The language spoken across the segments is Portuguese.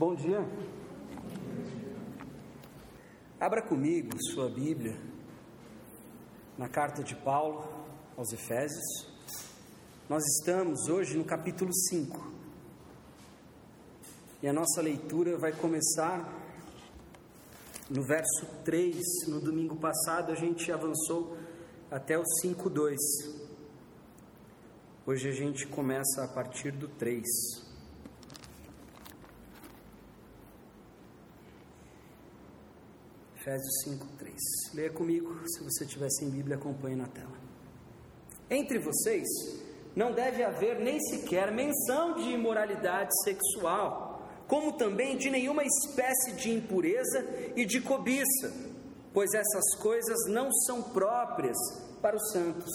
Bom dia. Abra comigo sua Bíblia na carta de Paulo aos Efésios. Nós estamos hoje no capítulo 5. E a nossa leitura vai começar no verso 3. No domingo passado a gente avançou até o 5:2. Hoje a gente começa a partir do 3. Efésios 5, 3. Leia comigo, se você tiver sem Bíblia, acompanhe na tela. Entre vocês não deve haver nem sequer menção de imoralidade sexual, como também de nenhuma espécie de impureza e de cobiça, pois essas coisas não são próprias para os santos.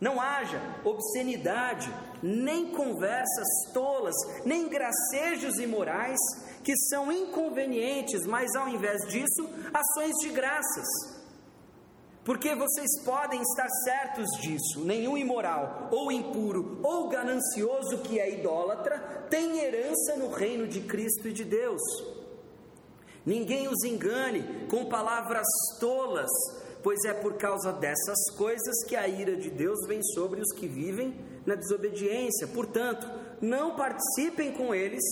Não haja obscenidade, nem conversas tolas, nem gracejos imorais, que são inconvenientes, mas ao invés disso, ações de graças. Porque vocês podem estar certos disso: nenhum imoral, ou impuro, ou ganancioso que é idólatra, tem herança no reino de Cristo e de Deus. Ninguém os engane com palavras tolas pois é por causa dessas coisas que a ira de Deus vem sobre os que vivem na desobediência. Portanto, não participem com eles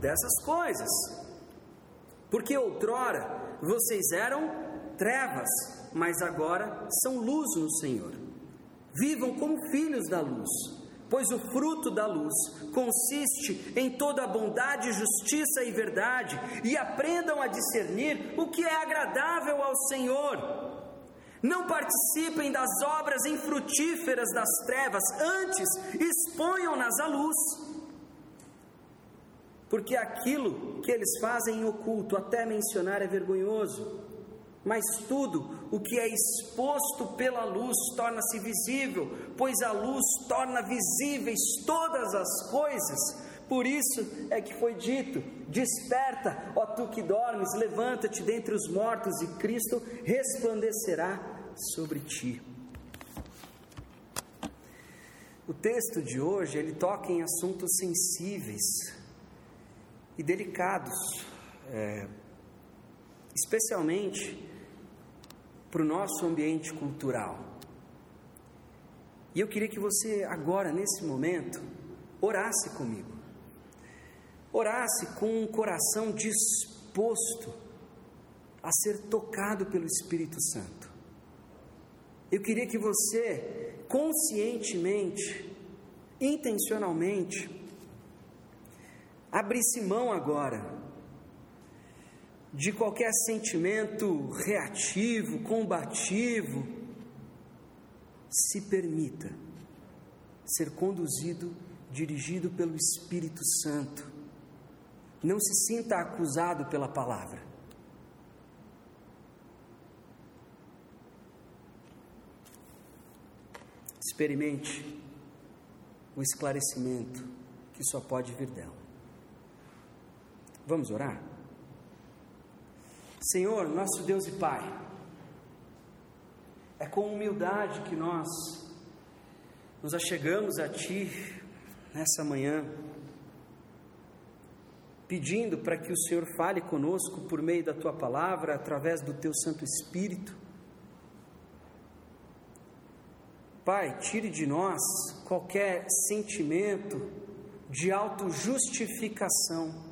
dessas coisas. Porque outrora vocês eram trevas, mas agora são luz no Senhor. Vivam como filhos da luz, pois o fruto da luz consiste em toda bondade, justiça e verdade, e aprendam a discernir o que é agradável ao Senhor. Não participem das obras infrutíferas das trevas, antes exponham-nas à luz. Porque aquilo que eles fazem em oculto, até mencionar, é vergonhoso. Mas tudo o que é exposto pela luz torna-se visível, pois a luz torna visíveis todas as coisas. Por isso é que foi dito: Desperta, ó tu que dormes, levanta-te dentre os mortos, e Cristo resplandecerá sobre ti. O texto de hoje ele toca em assuntos sensíveis e delicados, é, especialmente para o nosso ambiente cultural. E eu queria que você agora, nesse momento, orasse comigo orasse com um coração disposto a ser tocado pelo Espírito Santo. Eu queria que você, conscientemente, intencionalmente, abrisse mão agora de qualquer sentimento reativo, combativo, se permita ser conduzido, dirigido pelo Espírito Santo não se sinta acusado pela palavra. Experimente o esclarecimento que só pode vir dela. Vamos orar? Senhor, nosso Deus e Pai, é com humildade que nós nos achegamos a Ti nessa manhã pedindo para que o Senhor fale conosco por meio da tua palavra, através do teu Santo Espírito. Pai, tire de nós qualquer sentimento de autojustificação.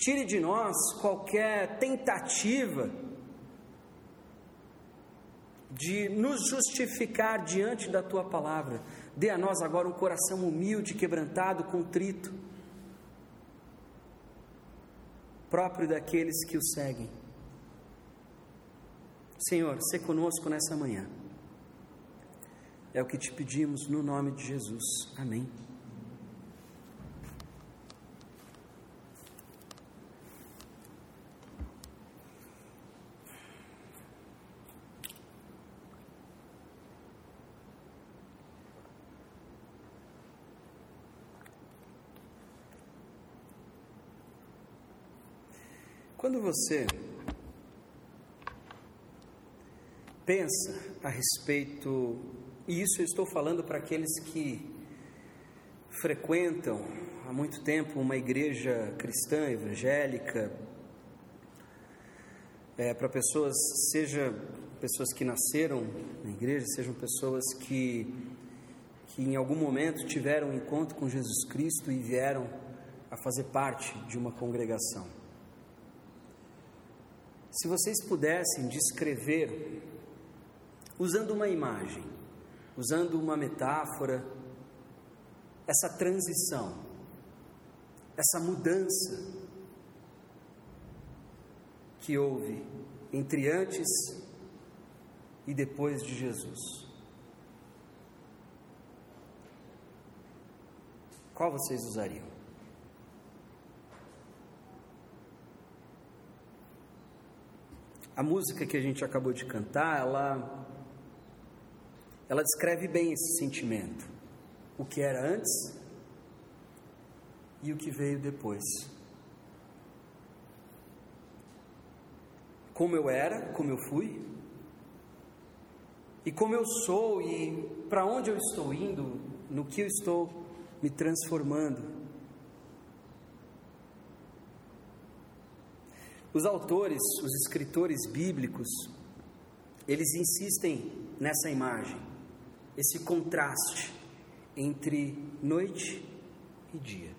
Tire de nós qualquer tentativa de nos justificar diante da tua palavra. Dê a nós agora um coração humilde, quebrantado, contrito próprio daqueles que o seguem. Senhor, se conosco nessa manhã. É o que te pedimos no nome de Jesus. Amém. Você pensa a respeito, e isso eu estou falando para aqueles que frequentam há muito tempo uma igreja cristã, evangélica, é, para pessoas, seja pessoas que nasceram na igreja, sejam pessoas que, que em algum momento tiveram um encontro com Jesus Cristo e vieram a fazer parte de uma congregação. Se vocês pudessem descrever, usando uma imagem, usando uma metáfora, essa transição, essa mudança que houve entre antes e depois de Jesus. Qual vocês usariam? A música que a gente acabou de cantar, ela ela descreve bem esse sentimento. O que era antes e o que veio depois. Como eu era, como eu fui, e como eu sou e para onde eu estou indo, no que eu estou me transformando. Os autores, os escritores bíblicos, eles insistem nessa imagem, esse contraste entre noite e dia,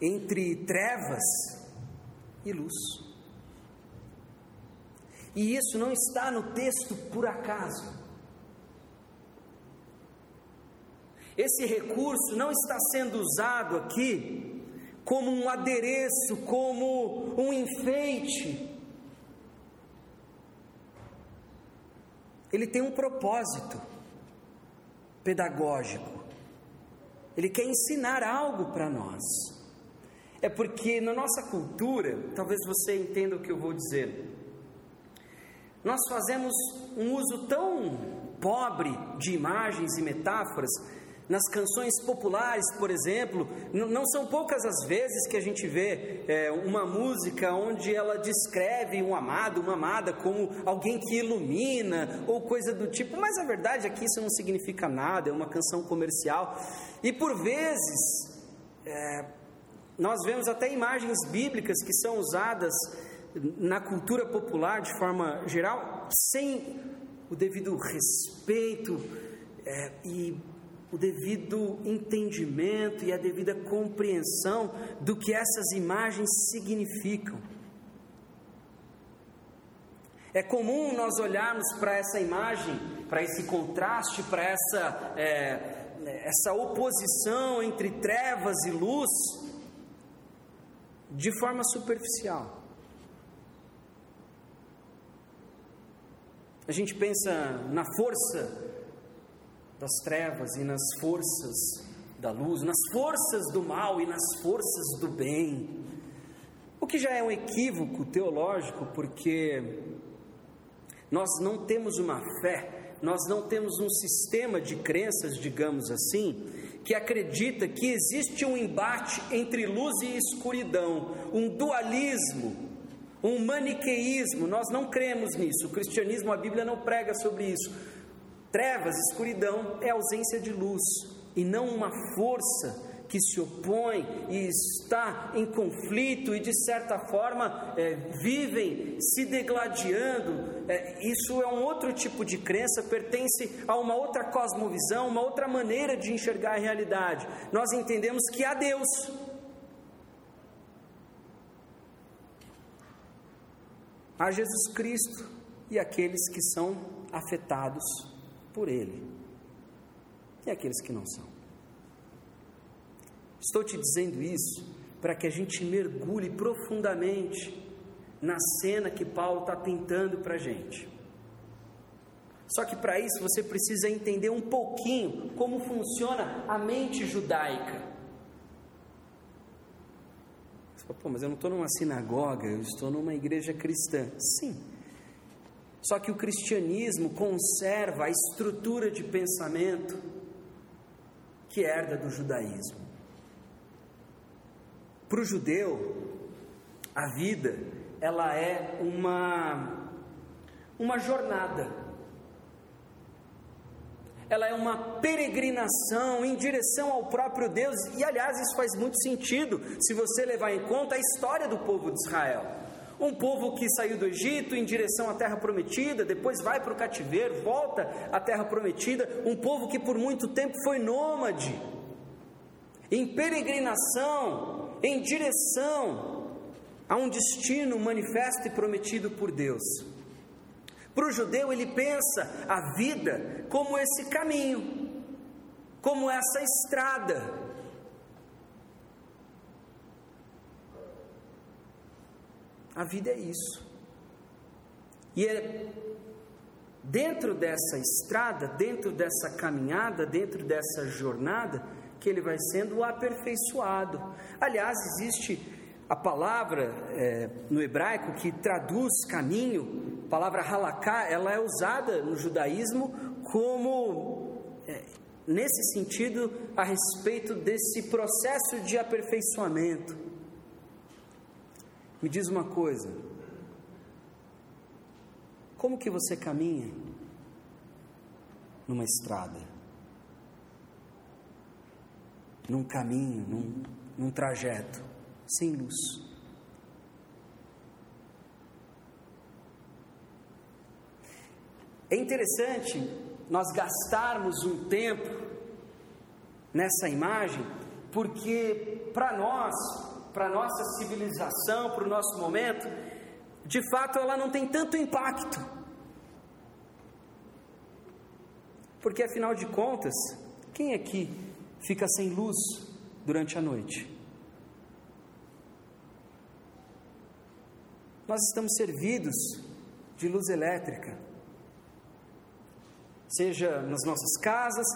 entre trevas e luz. E isso não está no texto por acaso. Esse recurso não está sendo usado aqui como um adereço, como um enfeite. Ele tem um propósito pedagógico. Ele quer ensinar algo para nós. É porque na nossa cultura, talvez você entenda o que eu vou dizer nós fazemos um uso tão pobre de imagens e metáforas. Nas canções populares, por exemplo, não são poucas as vezes que a gente vê é, uma música onde ela descreve um amado, uma amada, como alguém que ilumina ou coisa do tipo, mas a verdade é que isso não significa nada, é uma canção comercial. E por vezes, é, nós vemos até imagens bíblicas que são usadas na cultura popular de forma geral, sem o devido respeito é, e o devido entendimento e a devida compreensão do que essas imagens significam. É comum nós olharmos para essa imagem, para esse contraste, para essa, é, essa oposição entre trevas e luz, de forma superficial. A gente pensa na força das trevas e nas forças da luz, nas forças do mal e nas forças do bem. O que já é um equívoco teológico, porque nós não temos uma fé, nós não temos um sistema de crenças, digamos assim, que acredita que existe um embate entre luz e escuridão, um dualismo um maniqueísmo, nós não cremos nisso. O cristianismo, a Bíblia não prega sobre isso. Trevas, escuridão é ausência de luz e não uma força que se opõe e está em conflito e de certa forma é, vivem se degladiando. É, isso é um outro tipo de crença, pertence a uma outra cosmovisão, uma outra maneira de enxergar a realidade. Nós entendemos que há Deus a Jesus Cristo e aqueles que são afetados por Ele e aqueles que não são. Estou te dizendo isso para que a gente mergulhe profundamente na cena que Paulo está pintando para a gente. Só que para isso você precisa entender um pouquinho como funciona a mente judaica. Pô, mas eu não estou numa sinagoga, eu estou numa igreja cristã. Sim. Só que o cristianismo conserva a estrutura de pensamento que herda do judaísmo. Para o judeu, a vida ela é uma uma jornada. ela é uma peregrinação em direção ao próprio Deus, e aliás, isso faz muito sentido se você levar em conta a história do povo de Israel. Um povo que saiu do Egito em direção à terra prometida, depois vai para o cativeiro, volta à terra prometida, um povo que por muito tempo foi nômade, em peregrinação, em direção a um destino manifesto e prometido por Deus. Para o judeu, ele pensa a vida como esse caminho, como essa estrada. A vida é isso. E é dentro dessa estrada, dentro dessa caminhada, dentro dessa jornada, que ele vai sendo aperfeiçoado. Aliás, existe a palavra é, no hebraico que traduz caminho a palavra halaká, ela é usada no judaísmo como, é, nesse sentido, a respeito desse processo de aperfeiçoamento. Me diz uma coisa, como que você caminha numa estrada? Num caminho, num, num trajeto, sem luz. É interessante nós gastarmos um tempo nessa imagem, porque para nós, para nossa civilização, para o nosso momento, de fato ela não tem tanto impacto. Porque afinal de contas, quem aqui fica sem luz durante a noite? Nós estamos servidos de luz elétrica seja nas nossas casas,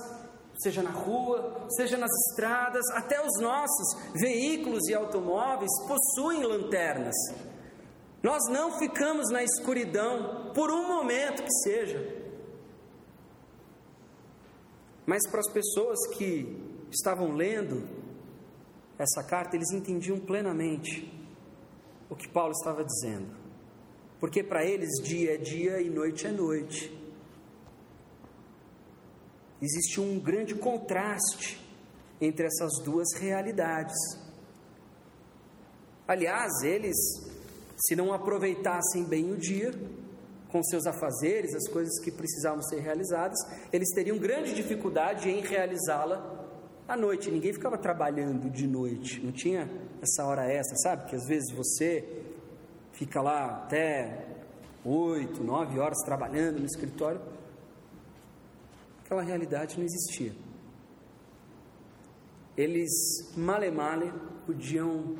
seja na rua, seja nas estradas, até os nossos veículos e automóveis possuem lanternas. Nós não ficamos na escuridão por um momento que seja. Mas para as pessoas que estavam lendo essa carta, eles entendiam plenamente o que Paulo estava dizendo. Porque para eles dia é dia e noite é noite existe um grande contraste entre essas duas realidades. Aliás, eles, se não aproveitassem bem o dia, com seus afazeres, as coisas que precisavam ser realizadas, eles teriam grande dificuldade em realizá-la à noite. Ninguém ficava trabalhando de noite, não tinha essa hora extra, sabe? Que às vezes você fica lá até oito, nove horas trabalhando no escritório aquela realidade não existia. Eles, male male, podiam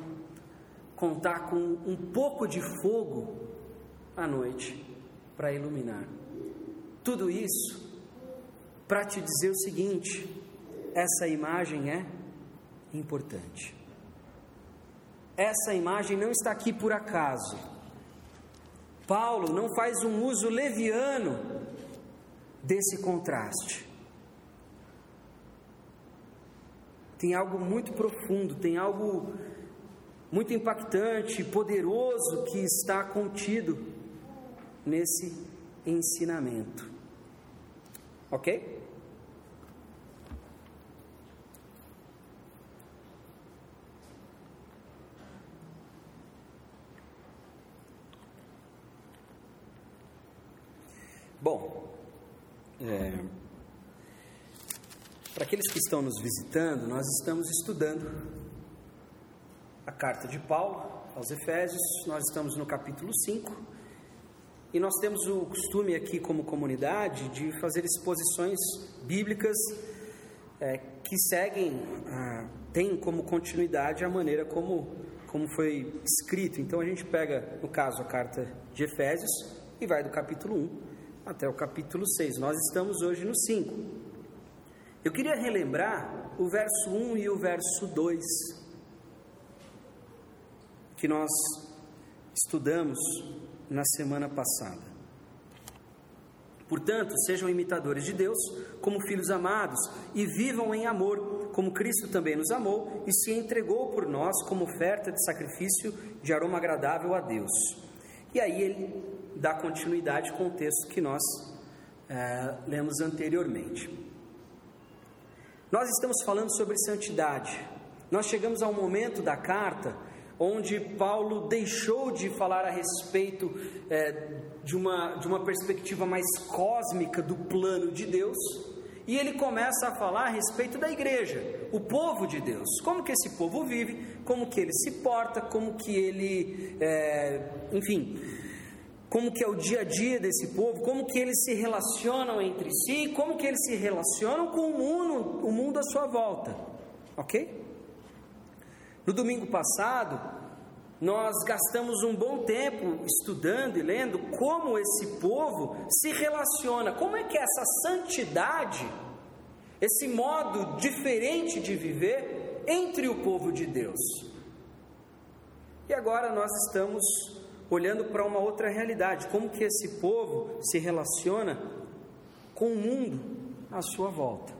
contar com um pouco de fogo à noite para iluminar. Tudo isso para te dizer o seguinte: essa imagem é importante. Essa imagem não está aqui por acaso. Paulo não faz um uso leviano desse contraste. Tem algo muito profundo, tem algo muito impactante, poderoso que está contido nesse ensinamento. Ok? Bom, é, para aqueles que estão nos visitando, nós estamos estudando a carta de Paulo aos Efésios, nós estamos no capítulo 5 e nós temos o costume aqui, como comunidade, de fazer exposições bíblicas é, que seguem, ah, tem como continuidade a maneira como, como foi escrito. Então a gente pega, no caso, a carta de Efésios e vai do capítulo 1 até o capítulo 6. Nós estamos hoje no 5. Eu queria relembrar o verso 1 e o verso 2 que nós estudamos na semana passada. Portanto, sejam imitadores de Deus como filhos amados e vivam em amor, como Cristo também nos amou e se entregou por nós como oferta de sacrifício de aroma agradável a Deus. E aí ele dá continuidade com o texto que nós é, lemos anteriormente. Nós estamos falando sobre santidade. Nós chegamos ao momento da carta onde Paulo deixou de falar a respeito é, de, uma, de uma perspectiva mais cósmica do plano de Deus e ele começa a falar a respeito da igreja, o povo de Deus, como que esse povo vive, como que ele se porta, como que ele, é, enfim, como que é o dia a dia desse povo, como que eles se relacionam entre si, como que eles se relacionam com o mundo, o mundo à sua volta, ok? No domingo passado, nós gastamos um bom tempo estudando e lendo como esse povo se relaciona, como é que essa santidade, esse modo diferente de viver entre o povo de Deus. E agora nós estamos olhando para uma outra realidade, como que esse povo se relaciona com o mundo à sua volta.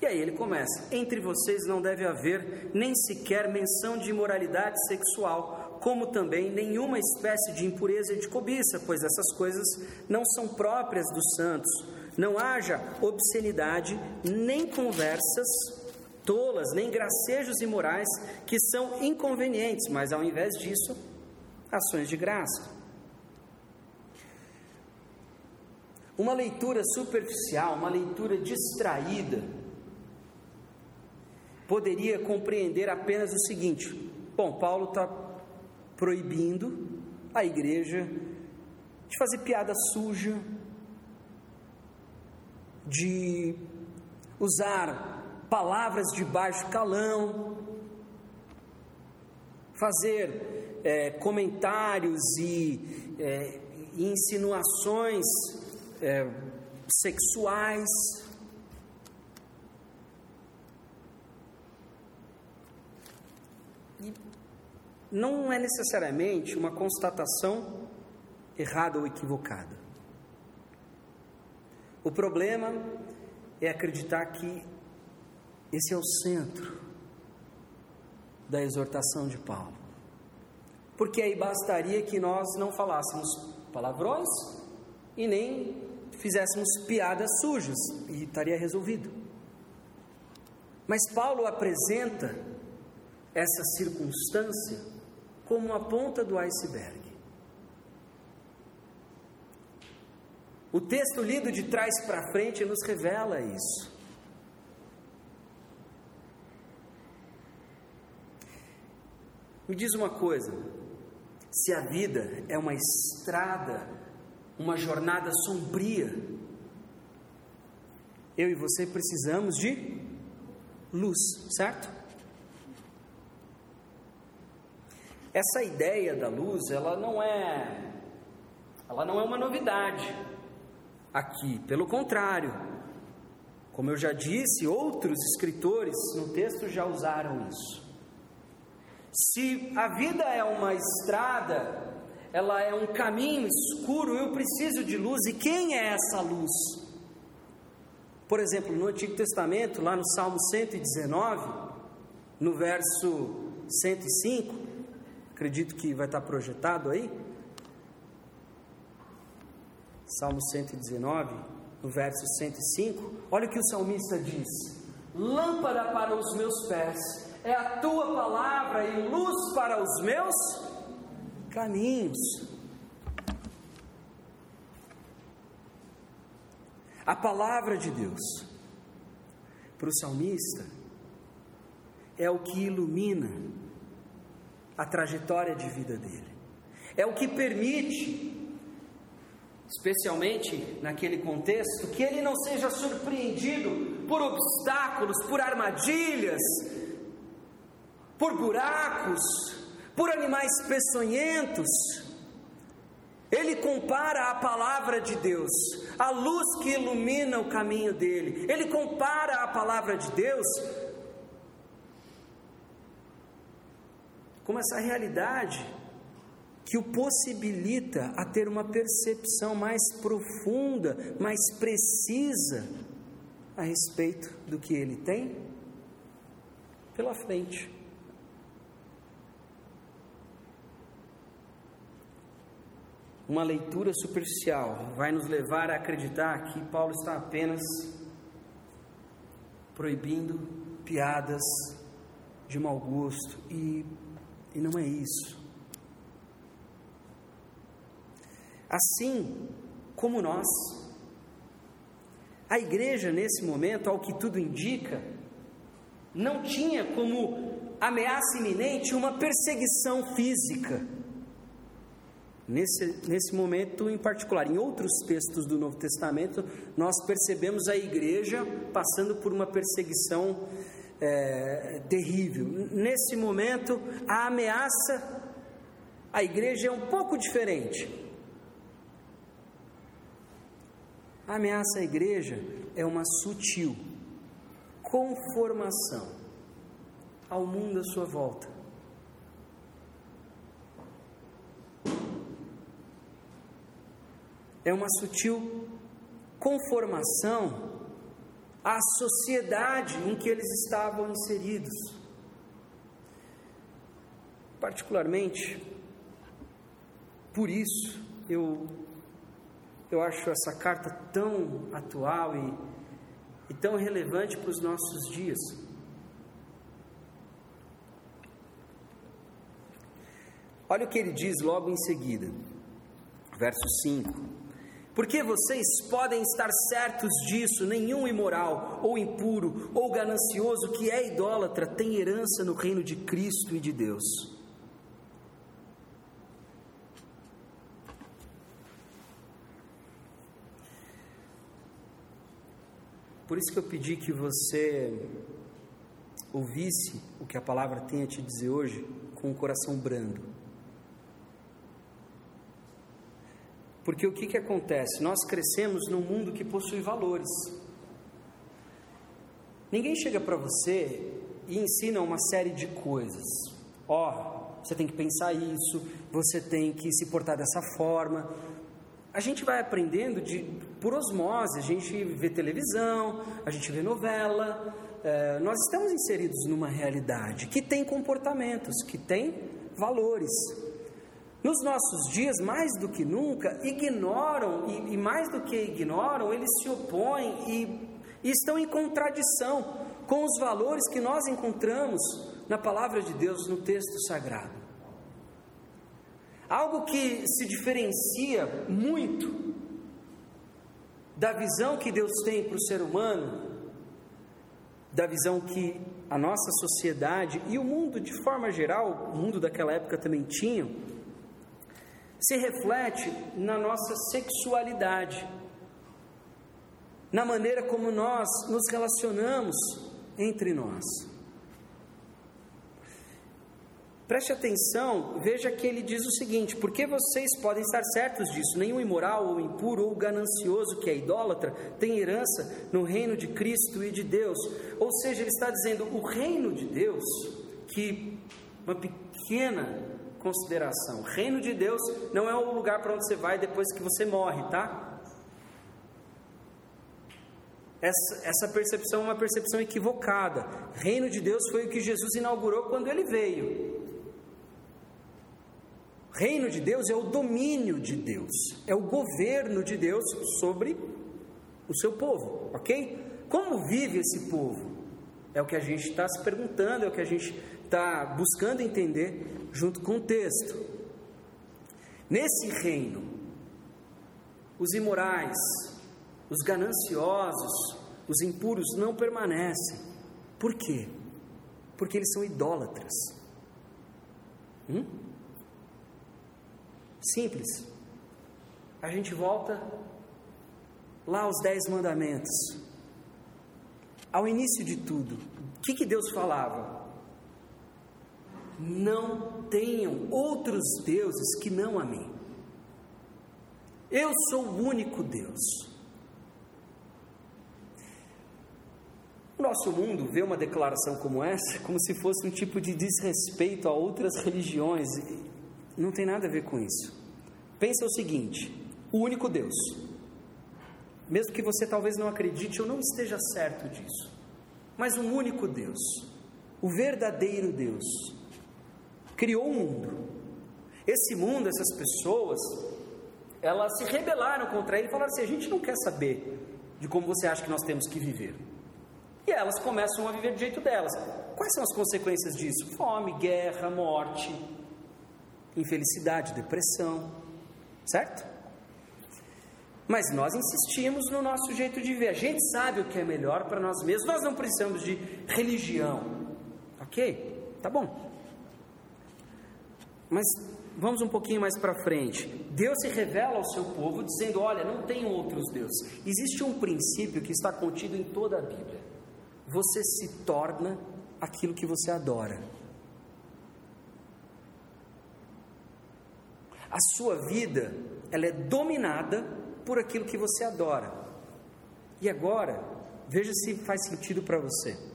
E aí ele começa: Entre vocês não deve haver nem sequer menção de imoralidade sexual, como também nenhuma espécie de impureza e de cobiça, pois essas coisas não são próprias dos santos. Não haja obscenidade, nem conversas tolas, nem gracejos imorais que são inconvenientes, mas ao invés disso, ações de graça. Uma leitura superficial, uma leitura distraída, poderia compreender apenas o seguinte: bom, Paulo está proibindo a igreja de fazer piada suja, de usar palavras de baixo calão, fazer é, comentários e, é, insinuações é, sexuais. não é necessariamente uma constatação errada ou equivocada. O problema é acreditar que esse é o centro da exortação de Paulo. Porque aí bastaria que nós não falássemos palavrões e nem fizéssemos piadas sujas e estaria resolvido. Mas Paulo apresenta essa circunstância como a ponta do iceberg. O texto lido de trás para frente nos revela isso. Me diz uma coisa: se a vida é uma estrada, uma jornada sombria, eu e você precisamos de luz, certo? Essa ideia da luz, ela não é ela não é uma novidade aqui, pelo contrário. Como eu já disse, outros escritores no texto já usaram isso. Se a vida é uma estrada, ela é um caminho escuro, eu preciso de luz, e quem é essa luz? Por exemplo, no Antigo Testamento, lá no Salmo 119, no verso 105, acredito que vai estar projetado aí. Salmo 119, no verso 105. Olha o que o salmista diz: Lâmpada para os meus pés é a tua palavra e luz para os meus caminhos. A palavra de Deus para o salmista é o que ilumina a trajetória de vida dele. É o que permite, especialmente naquele contexto, que ele não seja surpreendido por obstáculos, por armadilhas, por buracos, por animais peçonhentos. Ele compara a palavra de Deus, a luz que ilumina o caminho dele. Ele compara a palavra de Deus como essa realidade que o possibilita a ter uma percepção mais profunda, mais precisa a respeito do que ele tem pela frente. Uma leitura superficial vai nos levar a acreditar que Paulo está apenas proibindo piadas de mau gosto e, e não é isso. Assim como nós, a igreja nesse momento, ao que tudo indica, não tinha como ameaça iminente uma perseguição física Nesse, nesse momento em particular, em outros textos do Novo Testamento, nós percebemos a igreja passando por uma perseguição é, terrível. Nesse momento, a ameaça à igreja é um pouco diferente. A ameaça à igreja é uma sutil conformação ao mundo à sua volta. É uma sutil conformação à sociedade em que eles estavam inseridos. Particularmente, por isso, eu, eu acho essa carta tão atual e, e tão relevante para os nossos dias. Olha o que ele diz logo em seguida, verso 5. Porque vocês podem estar certos disso: nenhum imoral, ou impuro, ou ganancioso que é idólatra tem herança no reino de Cristo e de Deus. Por isso que eu pedi que você ouvisse o que a palavra tem a te dizer hoje com o coração brando. Porque o que, que acontece? Nós crescemos num mundo que possui valores. Ninguém chega para você e ensina uma série de coisas. Ó, oh, você tem que pensar isso, você tem que se portar dessa forma. A gente vai aprendendo de, por osmose, a gente vê televisão, a gente vê novela, é, nós estamos inseridos numa realidade que tem comportamentos, que tem valores. Nos nossos dias, mais do que nunca, ignoram, e, e mais do que ignoram, eles se opõem e, e estão em contradição com os valores que nós encontramos na palavra de Deus, no texto sagrado. Algo que se diferencia muito da visão que Deus tem para o ser humano, da visão que a nossa sociedade e o mundo de forma geral, o mundo daquela época também tinham, se reflete na nossa sexualidade, na maneira como nós nos relacionamos entre nós. Preste atenção, veja que ele diz o seguinte: porque vocês podem estar certos disso, nenhum imoral ou impuro ou ganancioso que é idólatra tem herança no reino de Cristo e de Deus. Ou seja, ele está dizendo o reino de Deus, que uma pequena consideração. Reino de Deus não é o lugar para onde você vai depois que você morre, tá? Essa, essa percepção é uma percepção equivocada. Reino de Deus foi o que Jesus inaugurou quando ele veio. Reino de Deus é o domínio de Deus, é o governo de Deus sobre o seu povo, ok? Como vive esse povo? É o que a gente está se perguntando, é o que a gente está buscando entender junto com o texto. Nesse reino, os imorais, os gananciosos, os impuros não permanecem. Por quê? Porque eles são idólatras. Hum? Simples. A gente volta lá aos Dez Mandamentos. Ao início de tudo, o que, que Deus falava? Não tenham outros deuses que não a mim. Eu sou o único Deus. O nosso mundo vê uma declaração como essa como se fosse um tipo de desrespeito a outras religiões. Não tem nada a ver com isso. Pensa o seguinte: o único Deus. Mesmo que você talvez não acredite ou não esteja certo disso, mas um único Deus, o verdadeiro Deus, criou o um mundo. Esse mundo, essas pessoas, elas se rebelaram contra ele e falaram assim: a gente não quer saber de como você acha que nós temos que viver. E elas começam a viver do jeito delas. Quais são as consequências disso? Fome, guerra, morte, infelicidade, depressão. Certo? Mas nós insistimos no nosso jeito de ver. A gente sabe o que é melhor para nós mesmos. Nós não precisamos de religião. Ok? Tá bom. Mas vamos um pouquinho mais para frente. Deus se revela ao seu povo dizendo: Olha, não tem outros deuses. Existe um princípio que está contido em toda a Bíblia. Você se torna aquilo que você adora. A sua vida, ela é dominada por aquilo que você adora. E agora, veja se faz sentido para você.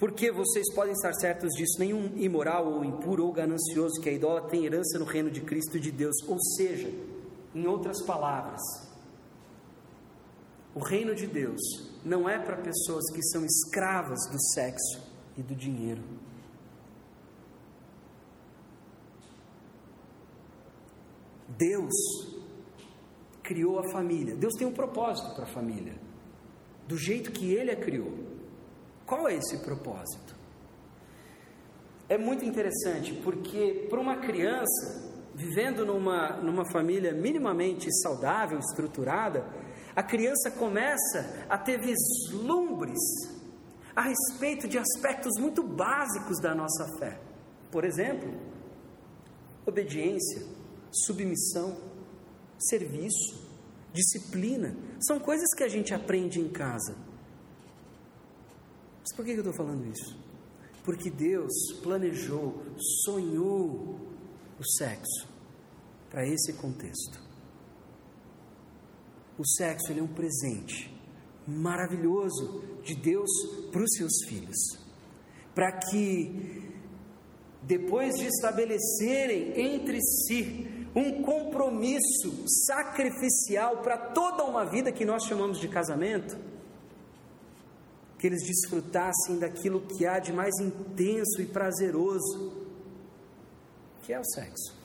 Porque vocês podem estar certos disso, nenhum imoral ou impuro ou ganancioso que é idólatra tem herança no reino de Cristo e de Deus. Ou seja, em outras palavras, o reino de Deus não é para pessoas que são escravas do sexo e do dinheiro. Deus criou a família. Deus tem um propósito para a família, do jeito que Ele a criou. Qual é esse propósito? É muito interessante porque para uma criança vivendo numa, numa família minimamente saudável, estruturada, a criança começa a ter vislumbres a respeito de aspectos muito básicos da nossa fé. Por exemplo, obediência, submissão, serviço, disciplina. São coisas que a gente aprende em casa. Mas por que eu estou falando isso? Porque Deus planejou, sonhou o sexo para esse contexto. O sexo é um presente maravilhoso de Deus para os seus filhos, para que depois de estabelecerem entre si um compromisso sacrificial para toda uma vida que nós chamamos de casamento, que eles desfrutassem daquilo que há de mais intenso e prazeroso, que é o sexo.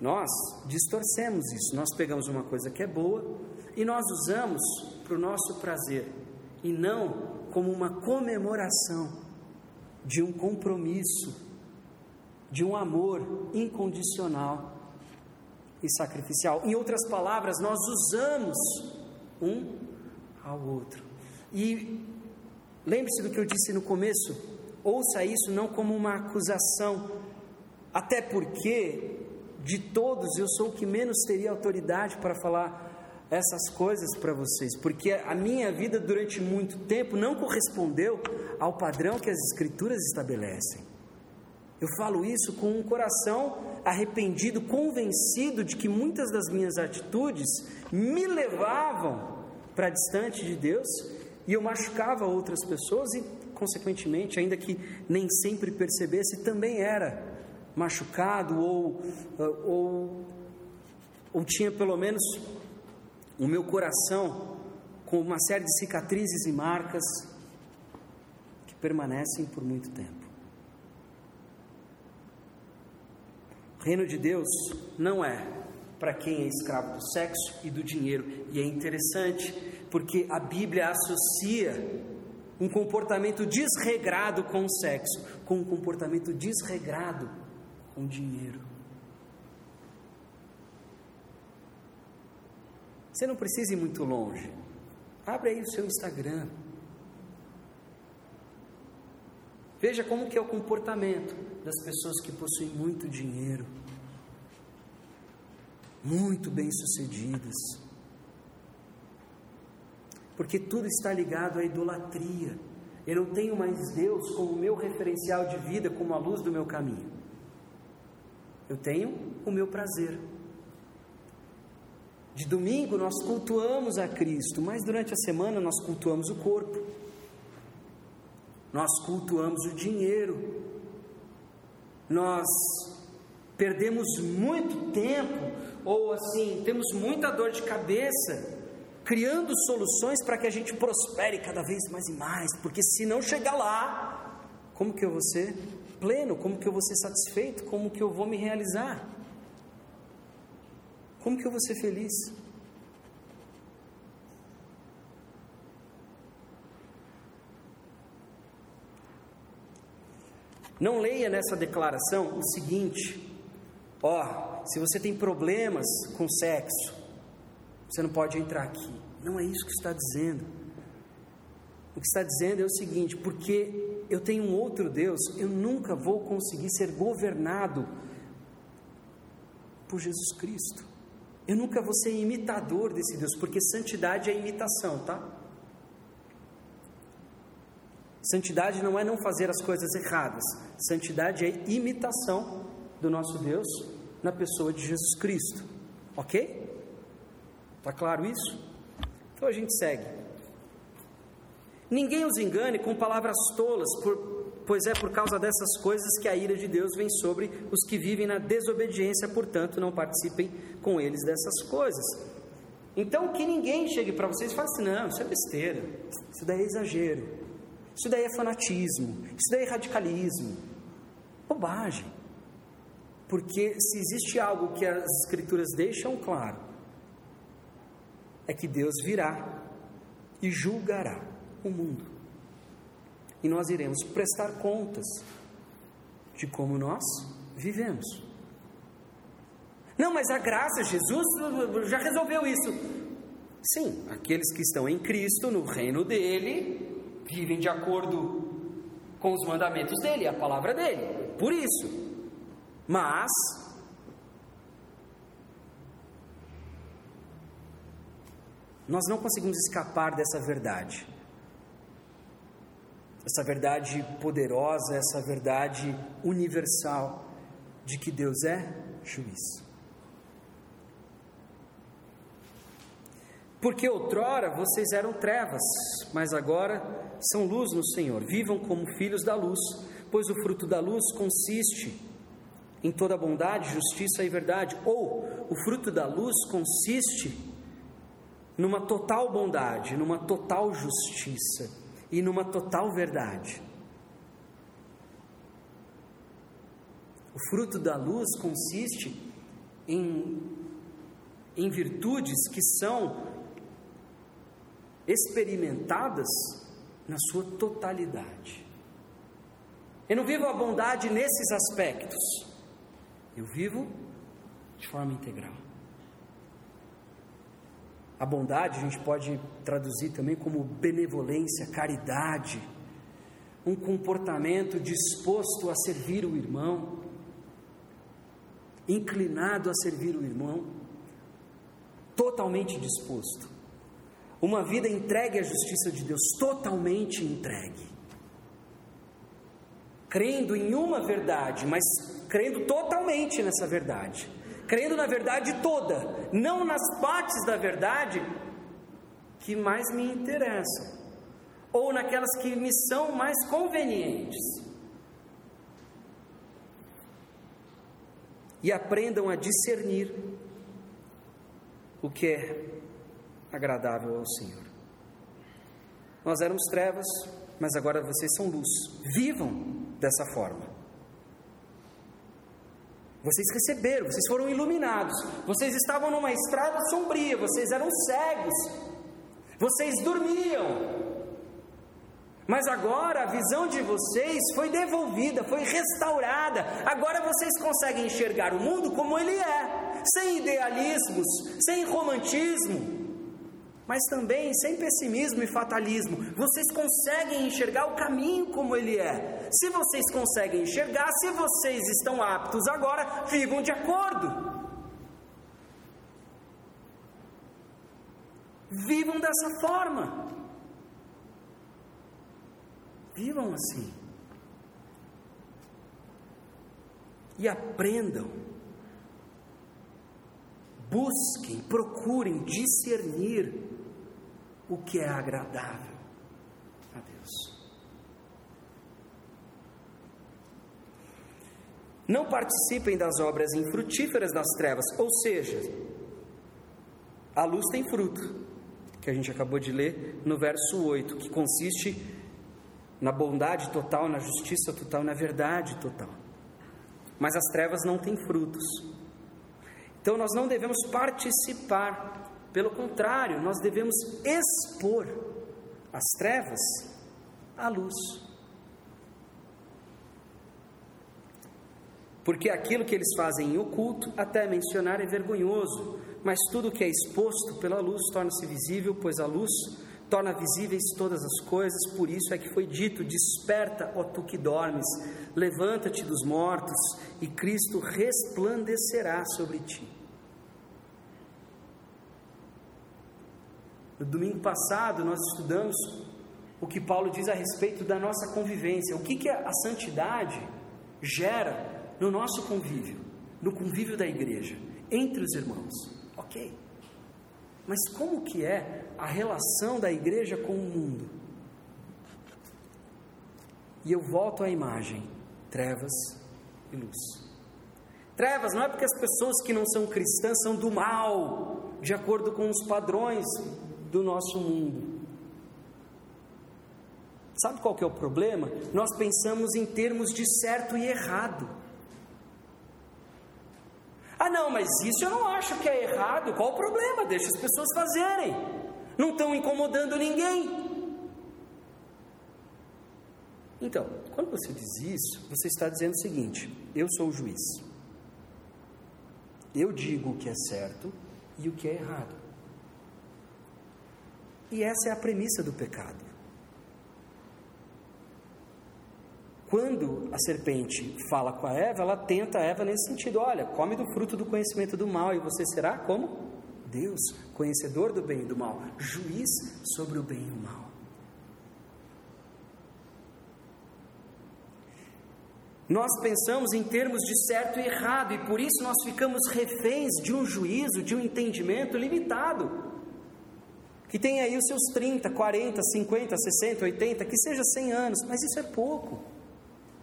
Nós distorcemos isso, nós pegamos uma coisa que é boa e nós usamos para o nosso prazer e não como uma comemoração de um compromisso, de um amor incondicional e sacrificial. Em outras palavras, nós usamos um ao outro. E lembre-se do que eu disse no começo, ouça isso não como uma acusação, até porque de todos eu sou o que menos teria autoridade para falar essas coisas para vocês, porque a minha vida durante muito tempo não correspondeu ao padrão que as Escrituras estabelecem. Eu falo isso com um coração arrependido, convencido de que muitas das minhas atitudes me levavam para distante de Deus e eu machucava outras pessoas e, consequentemente, ainda que nem sempre percebesse, também era machucado ou, ou, ou tinha pelo menos o meu coração com uma série de cicatrizes e marcas que permanecem por muito tempo. O reino de Deus não é para quem é escravo do sexo e do dinheiro, e é interessante porque a Bíblia associa um comportamento desregrado com o sexo, com um comportamento desregrado com o dinheiro. Você não precisa ir muito longe. Abre aí o seu Instagram. Veja como que é o comportamento das pessoas que possuem muito dinheiro, muito bem-sucedidas porque tudo está ligado à idolatria. Eu não tenho mais Deus como meu referencial de vida, como a luz do meu caminho. Eu tenho o meu prazer. De domingo nós cultuamos a Cristo, mas durante a semana nós cultuamos o corpo, nós cultuamos o dinheiro, nós perdemos muito tempo, ou assim, temos muita dor de cabeça criando soluções para que a gente prospere cada vez mais e mais, porque se não chegar lá, como que eu vou ser pleno? Como que eu vou ser satisfeito? Como que eu vou me realizar? Como que eu vou ser feliz? Não leia nessa declaração o seguinte: ó, se você tem problemas com sexo, você não pode entrar aqui. Não é isso que está dizendo. O que está dizendo é o seguinte: porque eu tenho um outro Deus, eu nunca vou conseguir ser governado por Jesus Cristo. Eu nunca vou ser imitador desse Deus, porque santidade é imitação, tá? Santidade não é não fazer as coisas erradas. Santidade é imitação do nosso Deus na pessoa de Jesus Cristo. Ok? Está claro isso? Então a gente segue. Ninguém os engane com palavras tolas, pois é por causa dessas coisas que a ira de Deus vem sobre os que vivem na desobediência, portanto, não participem com eles dessas coisas. Então, que ninguém chegue para vocês e fale assim: não, isso é besteira, isso daí é exagero. Isso daí é fanatismo, isso daí é radicalismo. Bobagem. Porque se existe algo que as Escrituras deixam claro, é que Deus virá e julgará o mundo. E nós iremos prestar contas de como nós vivemos. Não, mas a graça, Jesus já resolveu isso. Sim, aqueles que estão em Cristo, no reino dele, vivem de acordo com os mandamentos dele, a palavra dele. Por isso. Mas nós não conseguimos escapar dessa verdade. Essa verdade poderosa, essa verdade universal de que Deus é juiz. Porque outrora vocês eram trevas, mas agora são luz no Senhor. Vivam como filhos da luz, pois o fruto da luz consiste em toda bondade, justiça e verdade. Ou o fruto da luz consiste numa total bondade, numa total justiça e numa total verdade. O fruto da luz consiste em, em virtudes que são experimentadas na sua totalidade. Eu não vivo a bondade nesses aspectos, eu vivo de forma integral. A bondade a gente pode traduzir também como benevolência, caridade, um comportamento disposto a servir o irmão, inclinado a servir o irmão, totalmente disposto. Uma vida entregue à justiça de Deus, totalmente entregue. Crendo em uma verdade, mas crendo totalmente nessa verdade. Crendo na verdade toda, não nas partes da verdade que mais me interessam, ou naquelas que me são mais convenientes. E aprendam a discernir o que é agradável ao Senhor. Nós éramos trevas, mas agora vocês são luz. Vivam dessa forma. Vocês receberam, vocês foram iluminados. Vocês estavam numa estrada sombria, vocês eram cegos. Vocês dormiam. Mas agora a visão de vocês foi devolvida, foi restaurada. Agora vocês conseguem enxergar o mundo como ele é, sem idealismos, sem romantismo, mas também sem pessimismo e fatalismo. Vocês conseguem enxergar o caminho como ele é. Se vocês conseguem enxergar, se vocês estão aptos agora, vivam de acordo. Vivam dessa forma. Vivam assim. E aprendam busquem, procurem discernir o que é agradável a Deus. Não participem das obras infrutíferas das trevas, ou seja, a luz tem fruto, que a gente acabou de ler no verso 8, que consiste na bondade total, na justiça total, na verdade total. Mas as trevas não têm frutos. Então nós não devemos participar, pelo contrário, nós devemos expor as trevas à luz. Porque aquilo que eles fazem em oculto, até mencionar, é vergonhoso, mas tudo que é exposto pela luz torna-se visível, pois a luz torna visíveis todas as coisas, por isso é que foi dito: Desperta, ó tu que dormes, levanta-te dos mortos, e Cristo resplandecerá sobre ti. No domingo passado, nós estudamos o que Paulo diz a respeito da nossa convivência, o que, que a santidade gera no nosso convívio, no convívio da igreja, entre os irmãos. Ok. Mas como que é a relação da igreja com o mundo? E eu volto à imagem: trevas e luz. Trevas não é porque as pessoas que não são cristãs são do mal, de acordo com os padrões do nosso mundo. Sabe qual que é o problema? Nós pensamos em termos de certo e errado. Ah, não, mas isso eu não acho que é errado. Qual o problema? Deixa as pessoas fazerem. Não estão incomodando ninguém. Então, quando você diz isso, você está dizendo o seguinte: eu sou o juiz. Eu digo o que é certo e o que é errado. E essa é a premissa do pecado. Quando a serpente fala com a Eva, ela tenta a Eva nesse sentido: olha, come do fruto do conhecimento do mal e você será como Deus, conhecedor do bem e do mal, juiz sobre o bem e o mal. Nós pensamos em termos de certo e errado e por isso nós ficamos reféns de um juízo, de um entendimento limitado. Que tem aí os seus 30, 40, 50, 60, 80, que seja 100 anos, mas isso é pouco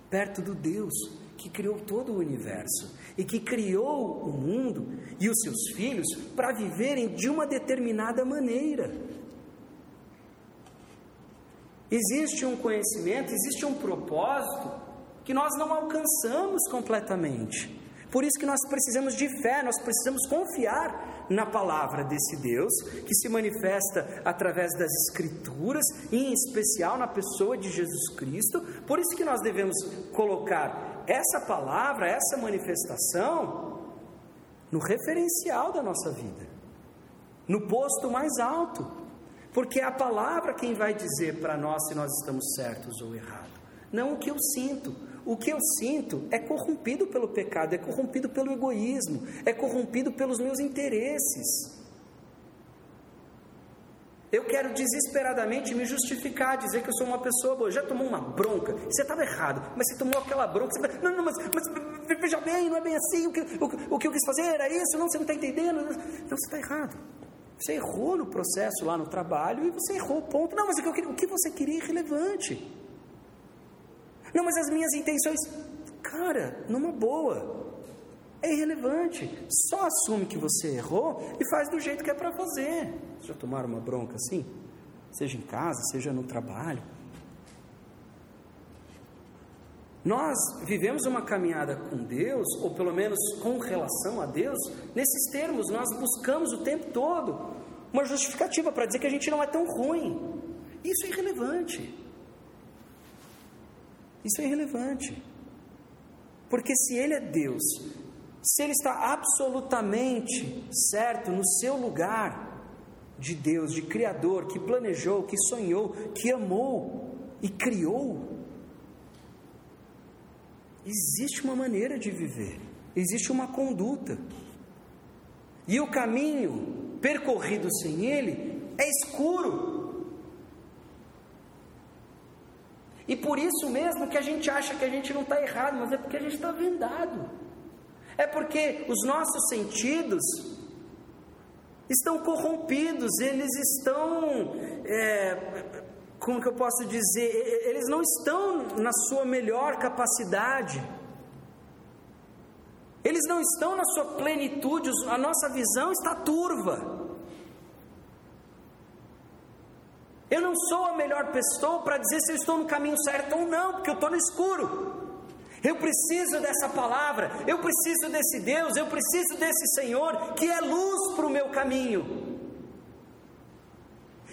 perto do Deus que criou todo o universo e que criou o mundo e os seus filhos para viverem de uma determinada maneira. Existe um conhecimento, existe um propósito que nós não alcançamos completamente. Por isso que nós precisamos de fé, nós precisamos confiar na palavra desse Deus, que se manifesta através das Escrituras, em especial na pessoa de Jesus Cristo. Por isso que nós devemos colocar essa palavra, essa manifestação, no referencial da nossa vida, no posto mais alto, porque é a palavra quem vai dizer para nós se nós estamos certos ou errados, não o que eu sinto o que eu sinto é corrompido pelo pecado, é corrompido pelo egoísmo, é corrompido pelos meus interesses. Eu quero desesperadamente me justificar, dizer que eu sou uma pessoa boa. Já tomou uma bronca? Você estava errado, mas você tomou aquela bronca. Você... Não, não, mas, mas, veja bem, não é bem assim. O que, o, o que eu quis fazer era isso, não, você não está entendendo. Não, você está errado. Você errou no processo lá no trabalho e você errou, ponto. Não, mas o que, o que você queria é irrelevante. Não, mas as minhas intenções, cara, numa boa, é irrelevante. Só assume que você errou e faz do jeito que é para fazer. Vocês já tomaram uma bronca assim? Seja em casa, seja no trabalho. Nós vivemos uma caminhada com Deus, ou pelo menos com relação a Deus, nesses termos, nós buscamos o tempo todo uma justificativa para dizer que a gente não é tão ruim. Isso é irrelevante. Isso é irrelevante. Porque se Ele é Deus, se Ele está absolutamente certo no seu lugar de Deus, de Criador, que planejou, que sonhou, que amou e criou, existe uma maneira de viver, existe uma conduta. E o caminho percorrido sem Ele é escuro, E por isso mesmo que a gente acha que a gente não está errado, mas é porque a gente está vendado. É porque os nossos sentidos estão corrompidos, eles estão. É, como que eu posso dizer? Eles não estão na sua melhor capacidade. Eles não estão na sua plenitude, a nossa visão está turva. Eu não sou a melhor pessoa para dizer se eu estou no caminho certo ou não, porque eu estou no escuro. Eu preciso dessa palavra, eu preciso desse Deus, eu preciso desse Senhor que é luz para o meu caminho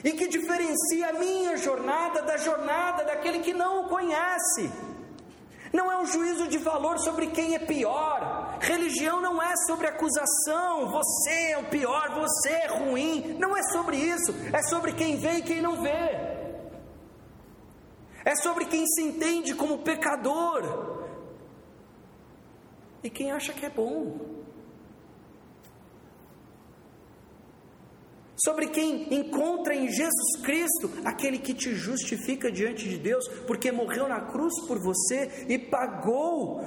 e que diferencia a minha jornada da jornada daquele que não o conhece. Não é um juízo de valor sobre quem é pior. Religião não é sobre acusação, você é o pior, você é ruim. Não é sobre isso. É sobre quem vê e quem não vê. É sobre quem se entende como pecador e quem acha que é bom. Sobre quem encontra em Jesus Cristo aquele que te justifica diante de Deus, porque morreu na cruz por você e pagou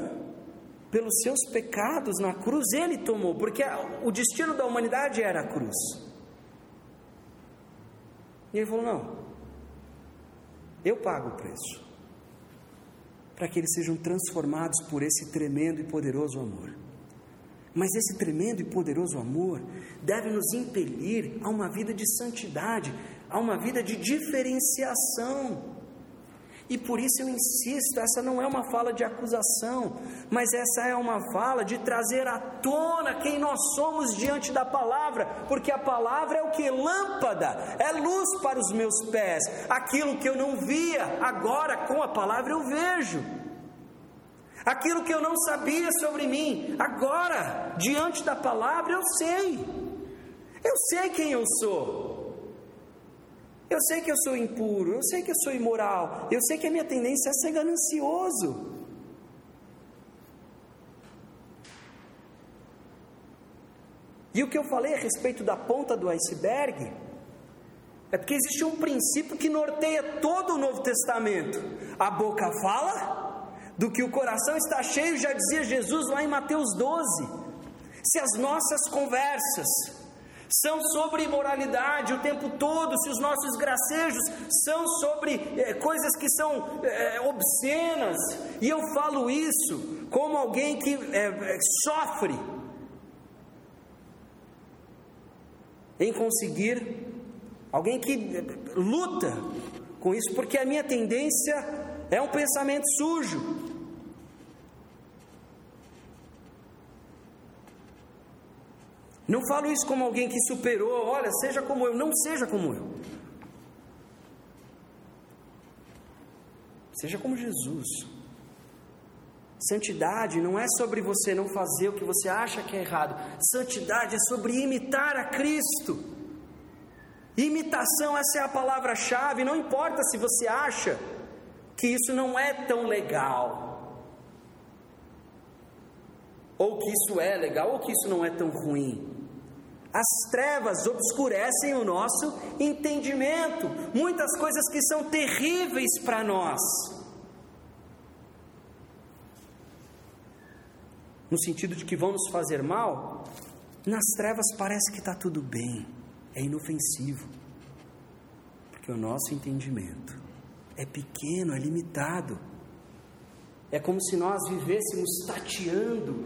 pelos seus pecados na cruz, ele tomou, porque o destino da humanidade era a cruz. E ele falou: Não, eu pago o preço para que eles sejam transformados por esse tremendo e poderoso amor. Mas esse tremendo e poderoso amor deve nos impelir a uma vida de santidade, a uma vida de diferenciação. E por isso eu insisto, essa não é uma fala de acusação, mas essa é uma fala de trazer à tona quem nós somos diante da palavra, porque a palavra é o que? Lâmpada, é luz para os meus pés. Aquilo que eu não via, agora com a palavra eu vejo. Aquilo que eu não sabia sobre mim, agora, diante da palavra, eu sei. Eu sei quem eu sou. Eu sei que eu sou impuro, eu sei que eu sou imoral, eu sei que a minha tendência é ser ganancioso. E o que eu falei a respeito da ponta do iceberg é porque existe um princípio que norteia todo o Novo Testamento. A boca fala, do que o coração está cheio, já dizia Jesus lá em Mateus 12. Se as nossas conversas são sobre imoralidade o tempo todo, se os nossos gracejos são sobre é, coisas que são é, obscenas, e eu falo isso como alguém que é, sofre em conseguir, alguém que luta com isso, porque a minha tendência é um pensamento sujo, Não falo isso como alguém que superou, olha, seja como eu, não seja como eu. Seja como Jesus. Santidade não é sobre você não fazer o que você acha que é errado. Santidade é sobre imitar a Cristo. Imitação, essa é a palavra-chave. Não importa se você acha que isso não é tão legal, ou que isso é legal, ou que isso não é tão ruim. As trevas obscurecem o nosso entendimento, muitas coisas que são terríveis para nós. No sentido de que vão nos fazer mal, nas trevas parece que está tudo bem, é inofensivo, porque o nosso entendimento é pequeno, é limitado. É como se nós vivêssemos tateando,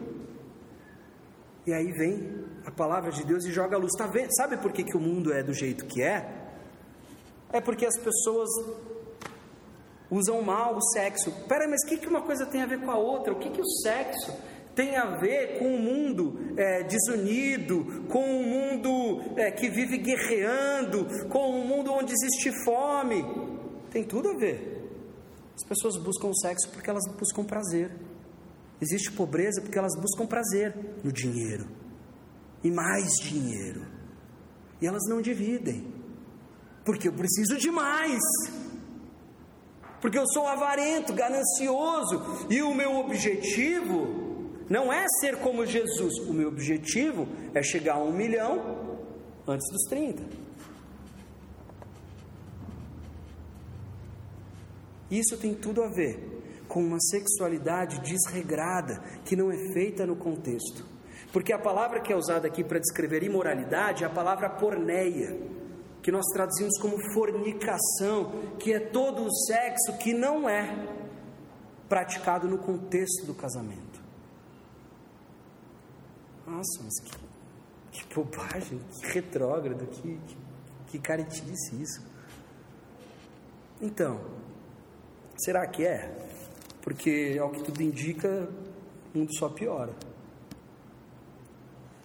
e aí vem a palavra de Deus e joga a luz. Tá vendo? Sabe por que, que o mundo é do jeito que é? É porque as pessoas usam mal o sexo. Pera, mas o que, que uma coisa tem a ver com a outra? O que, que o sexo tem a ver com o um mundo é, desunido, com o um mundo é, que vive guerreando, com o um mundo onde existe fome? Tem tudo a ver. As pessoas buscam o sexo porque elas buscam prazer. Existe pobreza porque elas buscam prazer no dinheiro e mais dinheiro. E elas não dividem, porque eu preciso de mais. Porque eu sou avarento, ganancioso, e o meu objetivo não é ser como Jesus, o meu objetivo é chegar a um milhão antes dos 30. Isso tem tudo a ver com uma sexualidade desregrada, que não é feita no contexto. Porque a palavra que é usada aqui para descrever imoralidade é a palavra porneia, que nós traduzimos como fornicação, que é todo o sexo que não é praticado no contexto do casamento. Nossa, mas que, que bobagem, que retrógrado, que, que, que caretice isso. Então, será que é? Porque, ao que tudo indica, o mundo só piora.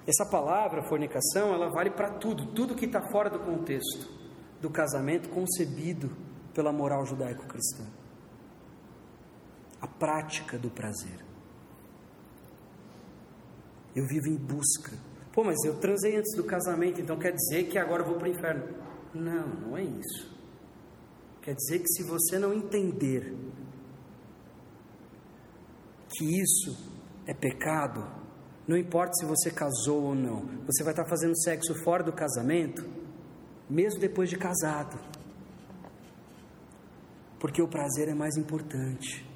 Essa palavra, fornicação, ela vale para tudo, tudo que está fora do contexto do casamento concebido pela moral judaico-cristã. A prática do prazer. Eu vivo em busca. Pô, mas eu transei antes do casamento, então quer dizer que agora eu vou para o inferno. Não, não é isso. Quer dizer que se você não entender que isso é pecado, não importa se você casou ou não, você vai estar fazendo sexo fora do casamento, mesmo depois de casado. Porque o prazer é mais importante.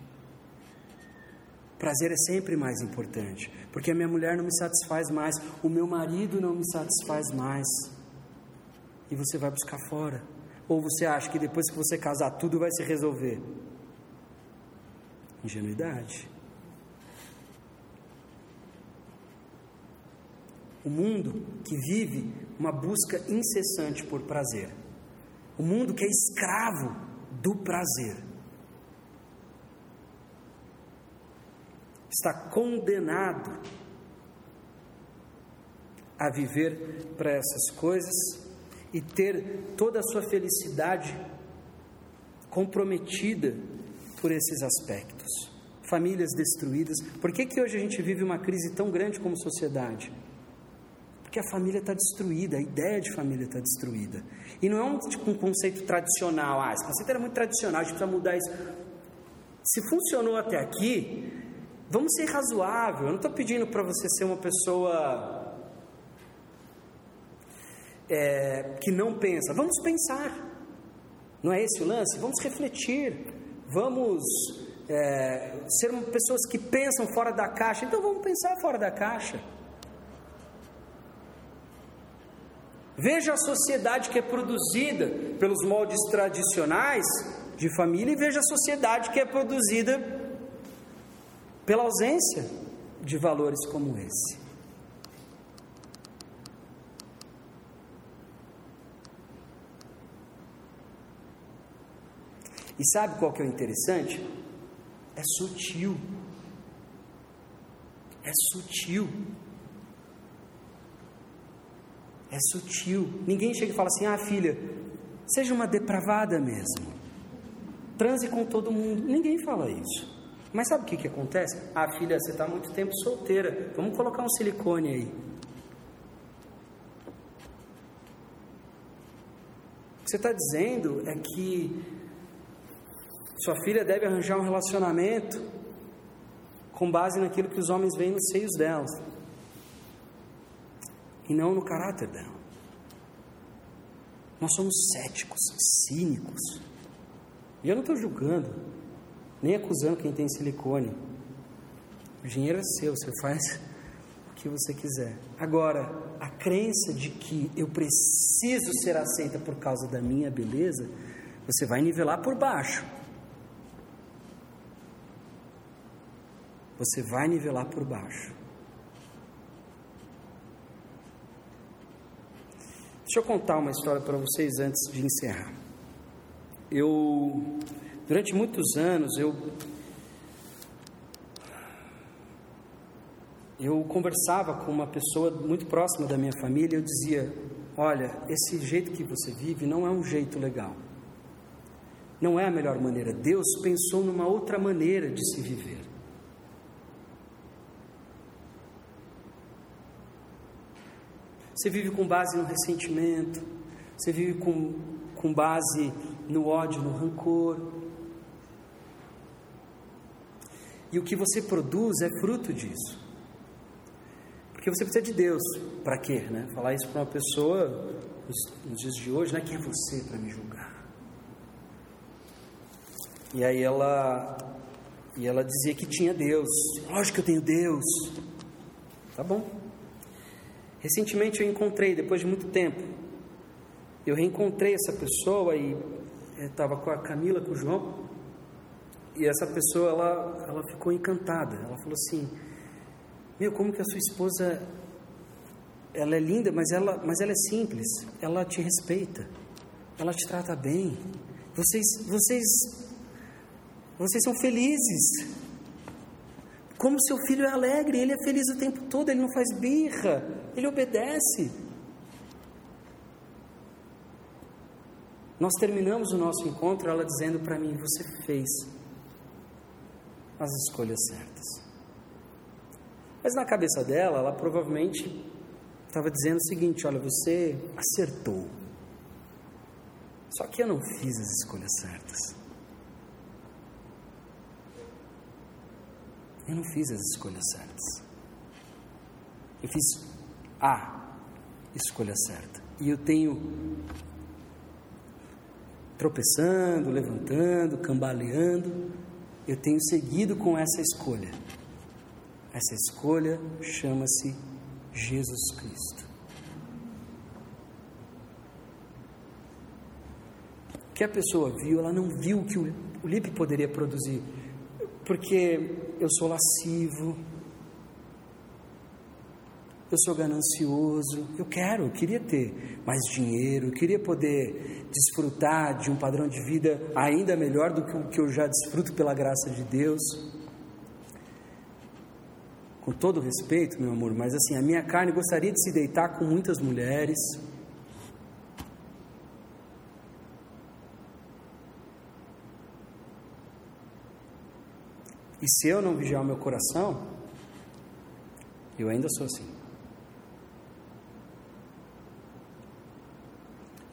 Prazer é sempre mais importante. Porque a minha mulher não me satisfaz mais, o meu marido não me satisfaz mais. E você vai buscar fora. Ou você acha que depois que você casar tudo vai se resolver? Ingenuidade. O mundo que vive uma busca incessante por prazer. O mundo que é escravo do prazer. Está condenado a viver para essas coisas e ter toda a sua felicidade comprometida por esses aspectos. Famílias destruídas. Por que, que hoje a gente vive uma crise tão grande como sociedade? Porque a família está destruída, a ideia de família está destruída. E não é um, tipo, um conceito tradicional, ah, esse conceito era muito tradicional, a gente precisa mudar isso. Se funcionou até aqui, vamos ser razoável. Eu não estou pedindo para você ser uma pessoa é, que não pensa. Vamos pensar. Não é esse o lance? Vamos refletir. Vamos é, ser pessoas que pensam fora da caixa. Então vamos pensar fora da caixa. Veja a sociedade que é produzida pelos moldes tradicionais de família e veja a sociedade que é produzida pela ausência de valores como esse. E sabe qual que é o interessante? É sutil. É sutil. É sutil. Ninguém chega e fala assim: ah, filha, seja uma depravada mesmo. Transe com todo mundo. Ninguém fala isso. Mas sabe o que, que acontece? Ah, filha, você está muito tempo solteira. Vamos colocar um silicone aí. O que você está dizendo é que sua filha deve arranjar um relacionamento com base naquilo que os homens veem nos seios delas e não no caráter dela. Nós somos céticos, cínicos. E eu não estou julgando, nem acusando quem tem silicone. O dinheiro é seu, você faz o que você quiser. Agora, a crença de que eu preciso ser aceita por causa da minha beleza, você vai nivelar por baixo. Você vai nivelar por baixo. Deixa eu contar uma história para vocês antes de encerrar. Eu, durante muitos anos, eu eu conversava com uma pessoa muito próxima da minha família, eu dizia: "Olha, esse jeito que você vive não é um jeito legal. Não é a melhor maneira. Deus pensou numa outra maneira de se viver. Você vive com base no ressentimento, você vive com, com base no ódio, no rancor. E o que você produz é fruto disso. Porque você precisa de Deus. Para quê? Né? Falar isso para uma pessoa nos, nos dias de hoje, né? Quem é você para me julgar? E aí ela, e ela dizia que tinha Deus. Lógico que eu tenho Deus. Tá bom. Recentemente eu encontrei, depois de muito tempo, eu reencontrei essa pessoa e estava com a Camila, com o João, e essa pessoa ela, ela ficou encantada. Ela falou assim: Meu, como que a sua esposa ela é linda, mas ela, mas ela é simples, ela te respeita, ela te trata bem. Vocês, vocês Vocês são felizes. Como seu filho é alegre, ele é feliz o tempo todo, ele não faz birra, ele obedece. Nós terminamos o nosso encontro ela dizendo para mim: Você fez as escolhas certas. Mas na cabeça dela, ela provavelmente estava dizendo o seguinte: Olha, você acertou. Só que eu não fiz as escolhas certas. Eu não fiz as escolhas certas. Eu fiz a escolha certa. E eu tenho tropeçando, levantando, cambaleando, eu tenho seguido com essa escolha. Essa escolha chama-se Jesus Cristo. O que a pessoa viu, ela não viu o que o Lipe poderia produzir, porque eu sou lascivo, eu sou ganancioso, eu quero, eu queria ter mais dinheiro, eu queria poder desfrutar de um padrão de vida ainda melhor do que o que eu já desfruto pela graça de Deus. Com todo respeito, meu amor, mas assim, a minha carne gostaria de se deitar com muitas mulheres. E se eu não vigiar o meu coração, eu ainda sou assim.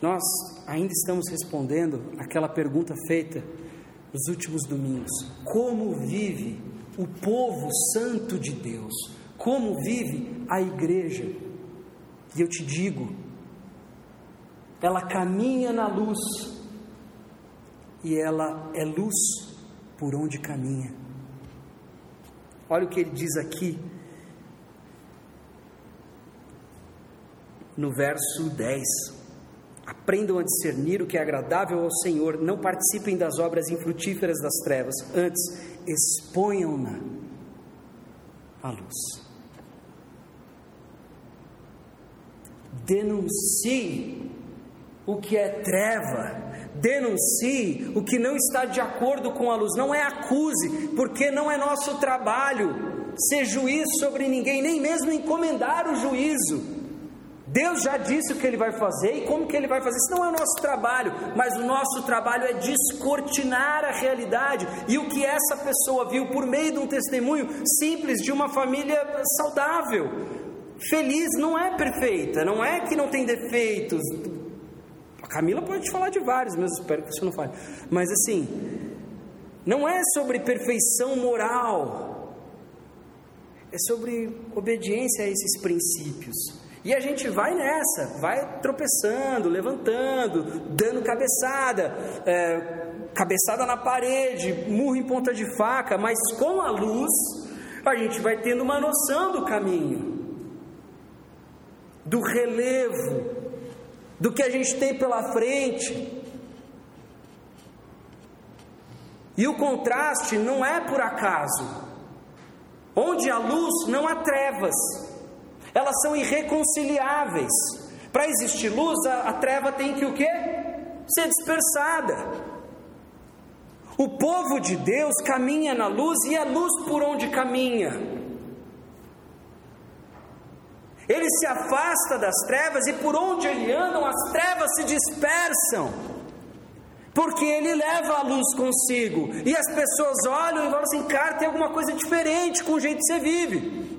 Nós ainda estamos respondendo aquela pergunta feita nos últimos domingos: como vive o povo santo de Deus? Como vive a igreja? E eu te digo, ela caminha na luz e ela é luz por onde caminha. Olha o que ele diz aqui no verso 10. Aprendam a discernir o que é agradável ao Senhor, não participem das obras infrutíferas das trevas, antes exponham-na à luz. Denuncie o que é treva, denuncie o que não está de acordo com a luz, não é acuse, porque não é nosso trabalho ser juiz sobre ninguém, nem mesmo encomendar o juízo. Deus já disse o que ele vai fazer e como que ele vai fazer. Isso não é o nosso trabalho, mas o nosso trabalho é descortinar a realidade e o que essa pessoa viu por meio de um testemunho simples de uma família saudável. Feliz não é perfeita, não é que não tem defeitos. A Camila pode falar de vários, mas espero que isso não fale. Mas assim, não é sobre perfeição moral, é sobre obediência a esses princípios. E a gente vai nessa, vai tropeçando, levantando, dando cabeçada, é, cabeçada na parede, murro em ponta de faca, mas com a luz, a gente vai tendo uma noção do caminho, do relevo, do que a gente tem pela frente. E o contraste não é por acaso. Onde há luz, não há trevas elas são irreconciliáveis. Para existir luz, a, a, treva tem que o quê? Ser dispersada. O povo de Deus caminha na luz e a luz por onde caminha. Ele se afasta das trevas e por onde ele anda, as trevas se dispersam. Porque ele leva a luz consigo. E as pessoas olham e falam assim: cara, tem alguma coisa diferente com o jeito que você vive.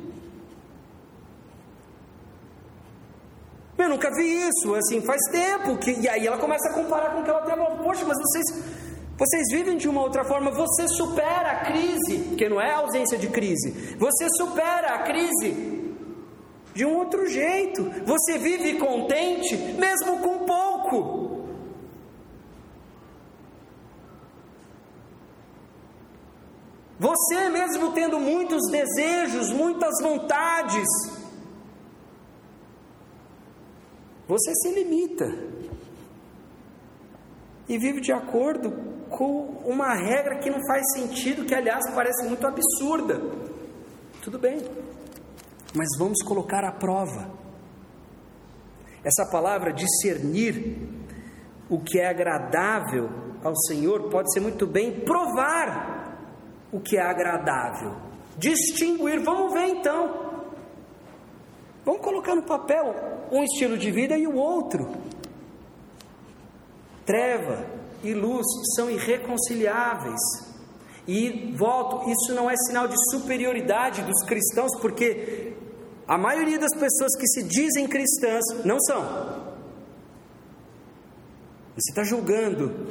Eu nunca vi isso, assim, faz tempo que. E aí ela começa a comparar com o que ela tem. Poxa, mas vocês, vocês vivem de uma outra forma, você supera a crise, porque não é a ausência de crise, você supera a crise de um outro jeito. Você vive contente, mesmo com pouco. Você mesmo tendo muitos desejos, muitas vontades, Você se limita e vive de acordo com uma regra que não faz sentido, que aliás parece muito absurda. Tudo bem, mas vamos colocar à prova. Essa palavra discernir o que é agradável ao Senhor, pode ser muito bem provar o que é agradável, distinguir. Vamos ver então. Vamos colocar no papel um estilo de vida e o outro. Treva e luz são irreconciliáveis. E volto, isso não é sinal de superioridade dos cristãos, porque a maioria das pessoas que se dizem cristãs não são. Você está julgando.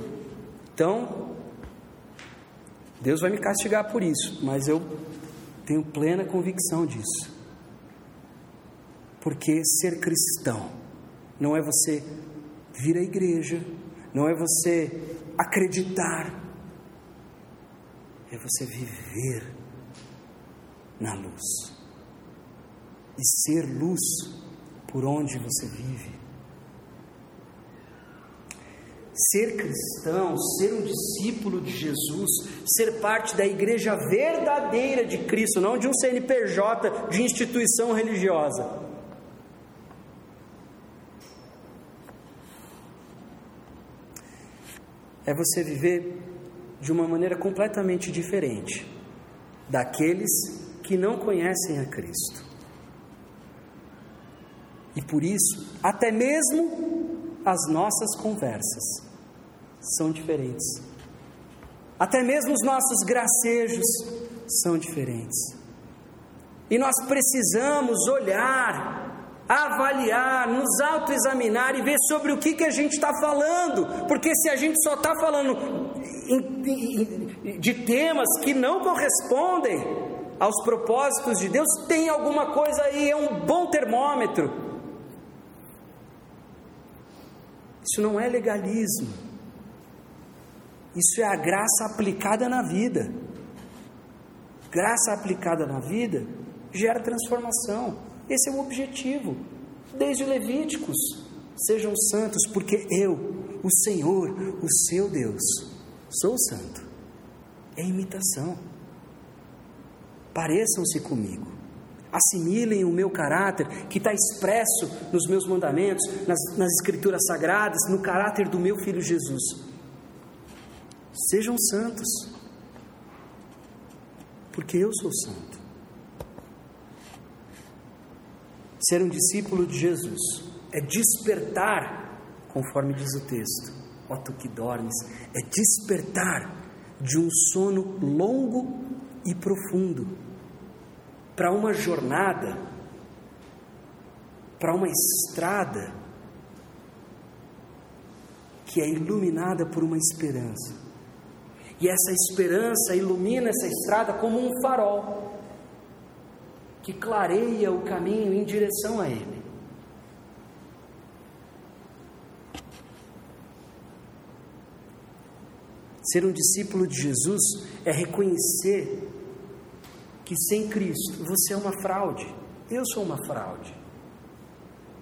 Então, Deus vai me castigar por isso, mas eu tenho plena convicção disso. Porque ser cristão não é você vir à igreja, não é você acreditar, é você viver na luz e ser luz por onde você vive. Ser cristão, ser um discípulo de Jesus, ser parte da igreja verdadeira de Cristo, não de um CNPJ de instituição religiosa. É você viver de uma maneira completamente diferente daqueles que não conhecem a Cristo. E por isso, até mesmo as nossas conversas são diferentes. Até mesmo os nossos gracejos são diferentes. E nós precisamos olhar, avaliar, nos autoexaminar e ver sobre o que, que a gente está falando, porque se a gente só está falando de temas que não correspondem aos propósitos de Deus, tem alguma coisa aí, é um bom termômetro. Isso não é legalismo. Isso é a graça aplicada na vida. Graça aplicada na vida gera transformação. Esse é o objetivo. Desde Levíticos, sejam santos, porque eu, o Senhor, o seu Deus, sou santo. É imitação. Pareçam-se comigo. Assimilem o meu caráter, que está expresso nos meus mandamentos, nas, nas Escrituras Sagradas, no caráter do meu filho Jesus. Sejam santos, porque eu sou santo. Ser um discípulo de Jesus é despertar, conforme diz o texto, ó tu que dormes, é despertar de um sono longo e profundo para uma jornada, para uma estrada que é iluminada por uma esperança. E essa esperança ilumina essa estrada como um farol que clareia o caminho em direção a Ele. Ser um discípulo de Jesus é reconhecer que sem Cristo você é uma fraude. Eu sou uma fraude.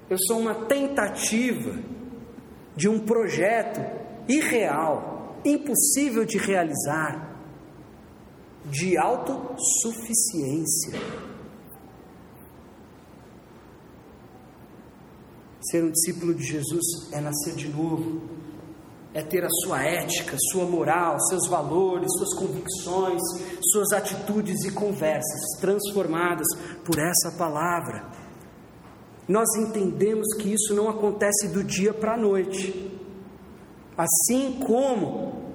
Eu sou uma tentativa de um projeto irreal impossível de realizar, de autossuficiência. Ser um discípulo de Jesus é nascer de novo, é ter a sua ética, sua moral, seus valores, suas convicções, suas atitudes e conversas transformadas por essa palavra. Nós entendemos que isso não acontece do dia para a noite. Assim como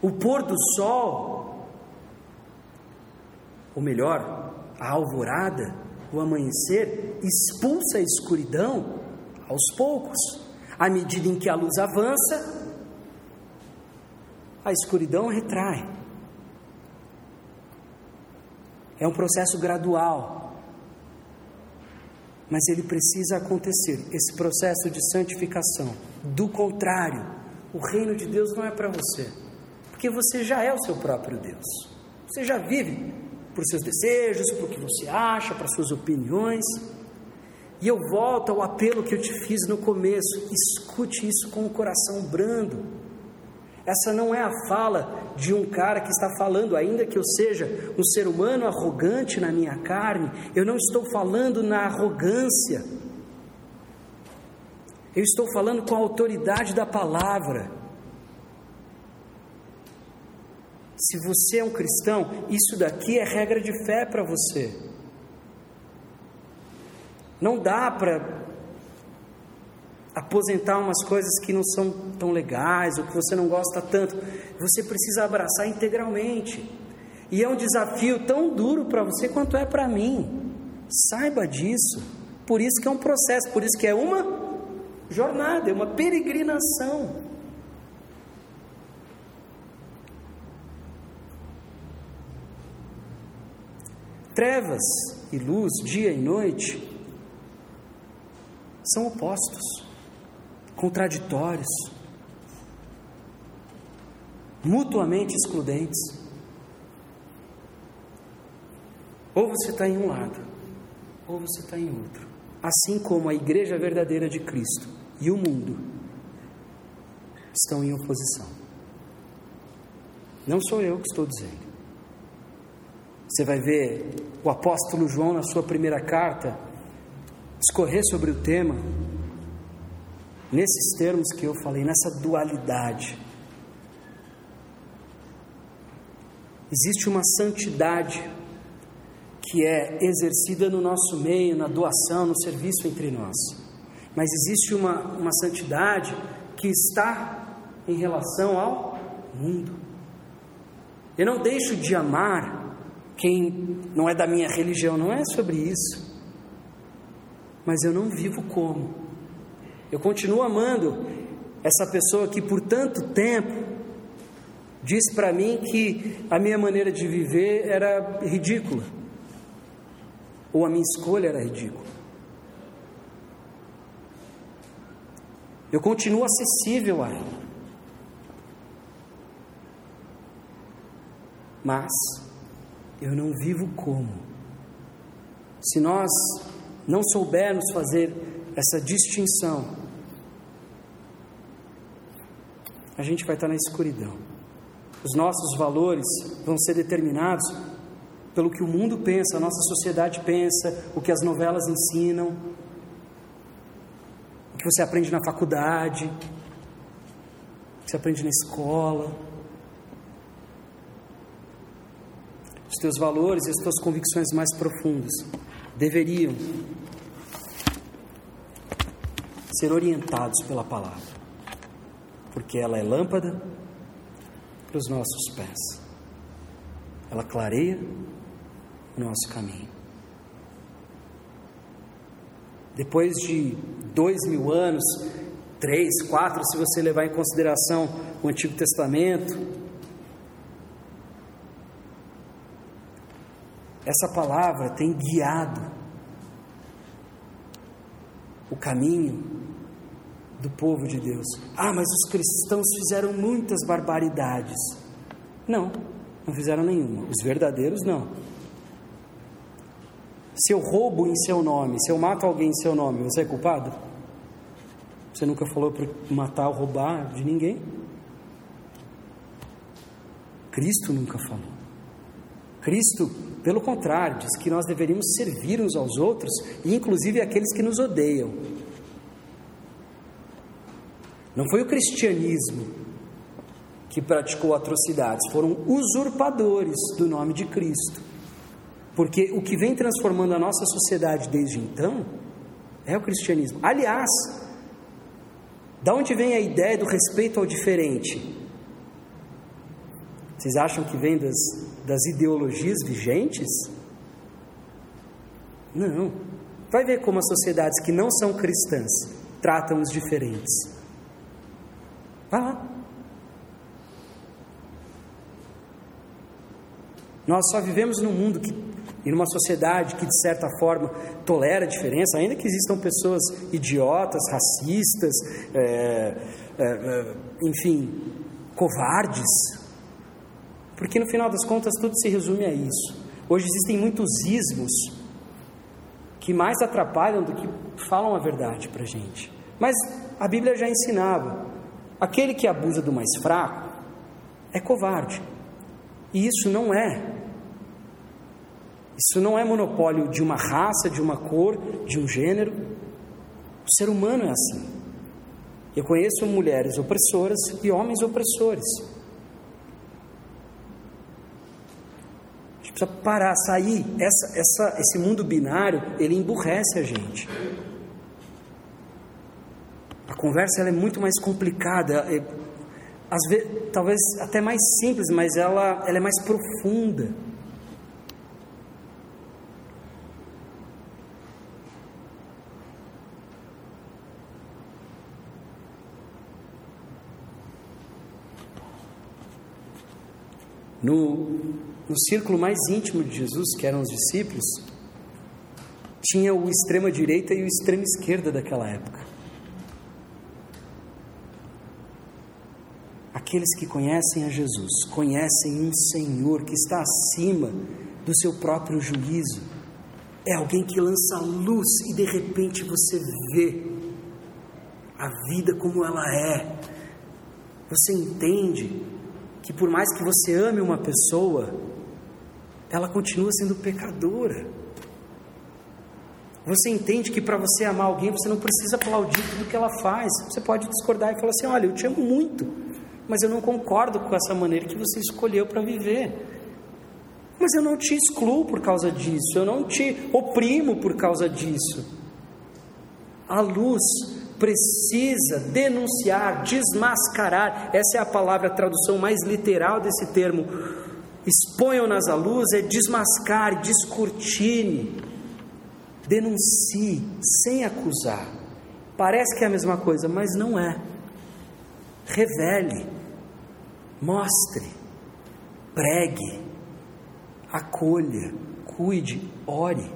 o pôr do sol, ou melhor, a alvorada, o amanhecer, expulsa a escuridão aos poucos. À medida em que a luz avança, a escuridão retrai. É um processo gradual, mas ele precisa acontecer esse processo de santificação. Do contrário, o reino de Deus não é para você, porque você já é o seu próprio Deus. Você já vive por seus desejos, por que você acha, para suas opiniões. E eu volto ao apelo que eu te fiz no começo: escute isso com o coração brando. Essa não é a fala de um cara que está falando, ainda que eu seja um ser humano arrogante na minha carne, eu não estou falando na arrogância Eu estou falando com a autoridade da palavra. Se você é um cristão, isso daqui é regra de fé para você. Não dá para aposentar umas coisas que não são tão legais ou que você não gosta tanto. Você precisa abraçar integralmente. E é um desafio tão duro para você quanto é para mim. Saiba disso. Por isso que é um processo, por isso que é uma jornada, é uma peregrinação. Trevas e luz, dia e noite, são opostos contraditórios, mutuamente excludentes. Ou você está em um lado, ou você está em outro. Assim como a igreja verdadeira de Cristo e o mundo estão em oposição. Não sou eu que estou dizendo. Você vai ver o apóstolo João, na sua primeira carta, discorrer sobre o tema nesses termos que eu falei, nessa dualidade. Existe uma santidade que é exercida no nosso meio, na doação, no serviço entre nós. Mas existe uma, uma santidade que está em relação ao mundo. Eu não deixo de amar quem não é da minha religião, não é sobre isso. Mas eu não vivo como eu continuo amando essa pessoa que por tanto tempo disse para mim que a minha maneira de viver era ridícula, ou a minha escolha era ridícula. Eu continuo acessível a ela. Mas eu não vivo como. Se nós não soubermos fazer essa distinção, a gente vai estar na escuridão. Os nossos valores vão ser determinados pelo que o mundo pensa, a nossa sociedade pensa, o que as novelas ensinam, o que você aprende na faculdade, o que você aprende na escola. Os teus valores e as tuas convicções mais profundas deveriam ser orientados pela palavra, porque ela é lâmpada para os nossos pés, ela clareia o nosso caminho. Depois de dois mil anos, três, quatro, se você levar em consideração o Antigo Testamento, essa palavra tem guiado o caminho do povo de Deus. Ah, mas os cristãos fizeram muitas barbaridades. Não, não fizeram nenhuma. Os verdadeiros não. Se eu roubo em seu nome, se eu mato alguém em seu nome, você é culpado? Você nunca falou para matar ou roubar de ninguém? Cristo nunca falou. Cristo, pelo contrário, diz que nós deveríamos servir uns aos outros, inclusive aqueles que nos odeiam. Não foi o cristianismo que praticou atrocidades, foram usurpadores do nome de Cristo. Porque o que vem transformando a nossa sociedade desde então é o cristianismo. Aliás, da onde vem a ideia do respeito ao diferente? Vocês acham que vem das, das ideologias vigentes? Não. Vai ver como as sociedades que não são cristãs tratam os diferentes. Vai lá. Nós só vivemos num mundo que, em uma sociedade que, de certa forma, tolera a diferença, ainda que existam pessoas idiotas, racistas, é, é, é, enfim, covardes, porque no final das contas tudo se resume a isso. Hoje existem muitos ismos que mais atrapalham do que falam a verdade para a gente. Mas a Bíblia já ensinava Aquele que abusa do mais fraco é covarde. E isso não é. Isso não é monopólio de uma raça, de uma cor, de um gênero. O ser humano é assim. Eu conheço mulheres opressoras e homens opressores. A gente precisa parar, sair. Essa, essa, esse mundo binário, ele emburrece a gente. A conversa é muito mais complicada. É, às vezes, talvez até mais simples, mas ela, ela é mais profunda. No, no círculo mais íntimo de Jesus, que eram os discípulos, tinha o extrema direita e o extrema esquerda daquela época. Aqueles que conhecem a Jesus, conhecem um Senhor que está acima do seu próprio juízo. É alguém que lança luz e de repente você vê a vida como ela é. Você entende que por mais que você ame uma pessoa, ela continua sendo pecadora. Você entende que para você amar alguém, você não precisa aplaudir tudo que ela faz. Você pode discordar e falar assim: olha, eu te amo muito, mas eu não concordo com essa maneira que você escolheu para viver. Mas eu não te excluo por causa disso, eu não te oprimo por causa disso. A luz precisa denunciar, desmascarar. Essa é a palavra, a tradução mais literal desse termo. Exponham-nas à luz, é desmascare, descortine. Denuncie, sem acusar. Parece que é a mesma coisa, mas não é. Revele, mostre, pregue, acolha, cuide, ore.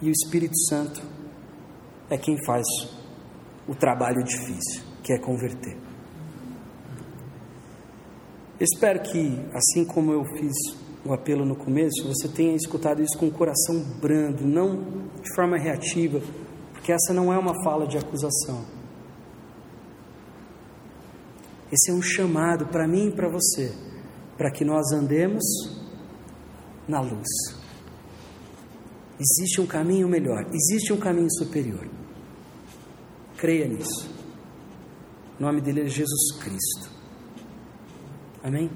E o Espírito Santo é quem faz o trabalho difícil, que é converter. Espero que, assim como eu fiz o apelo no começo, você tenha escutado isso com o coração brando, não de forma reativa, porque essa não é uma fala de acusação. Esse é um chamado para mim e para você, para que nós andemos na luz. Existe um caminho melhor, existe um caminho superior. Creia nisso. O nome dele é Jesus Cristo. Amém?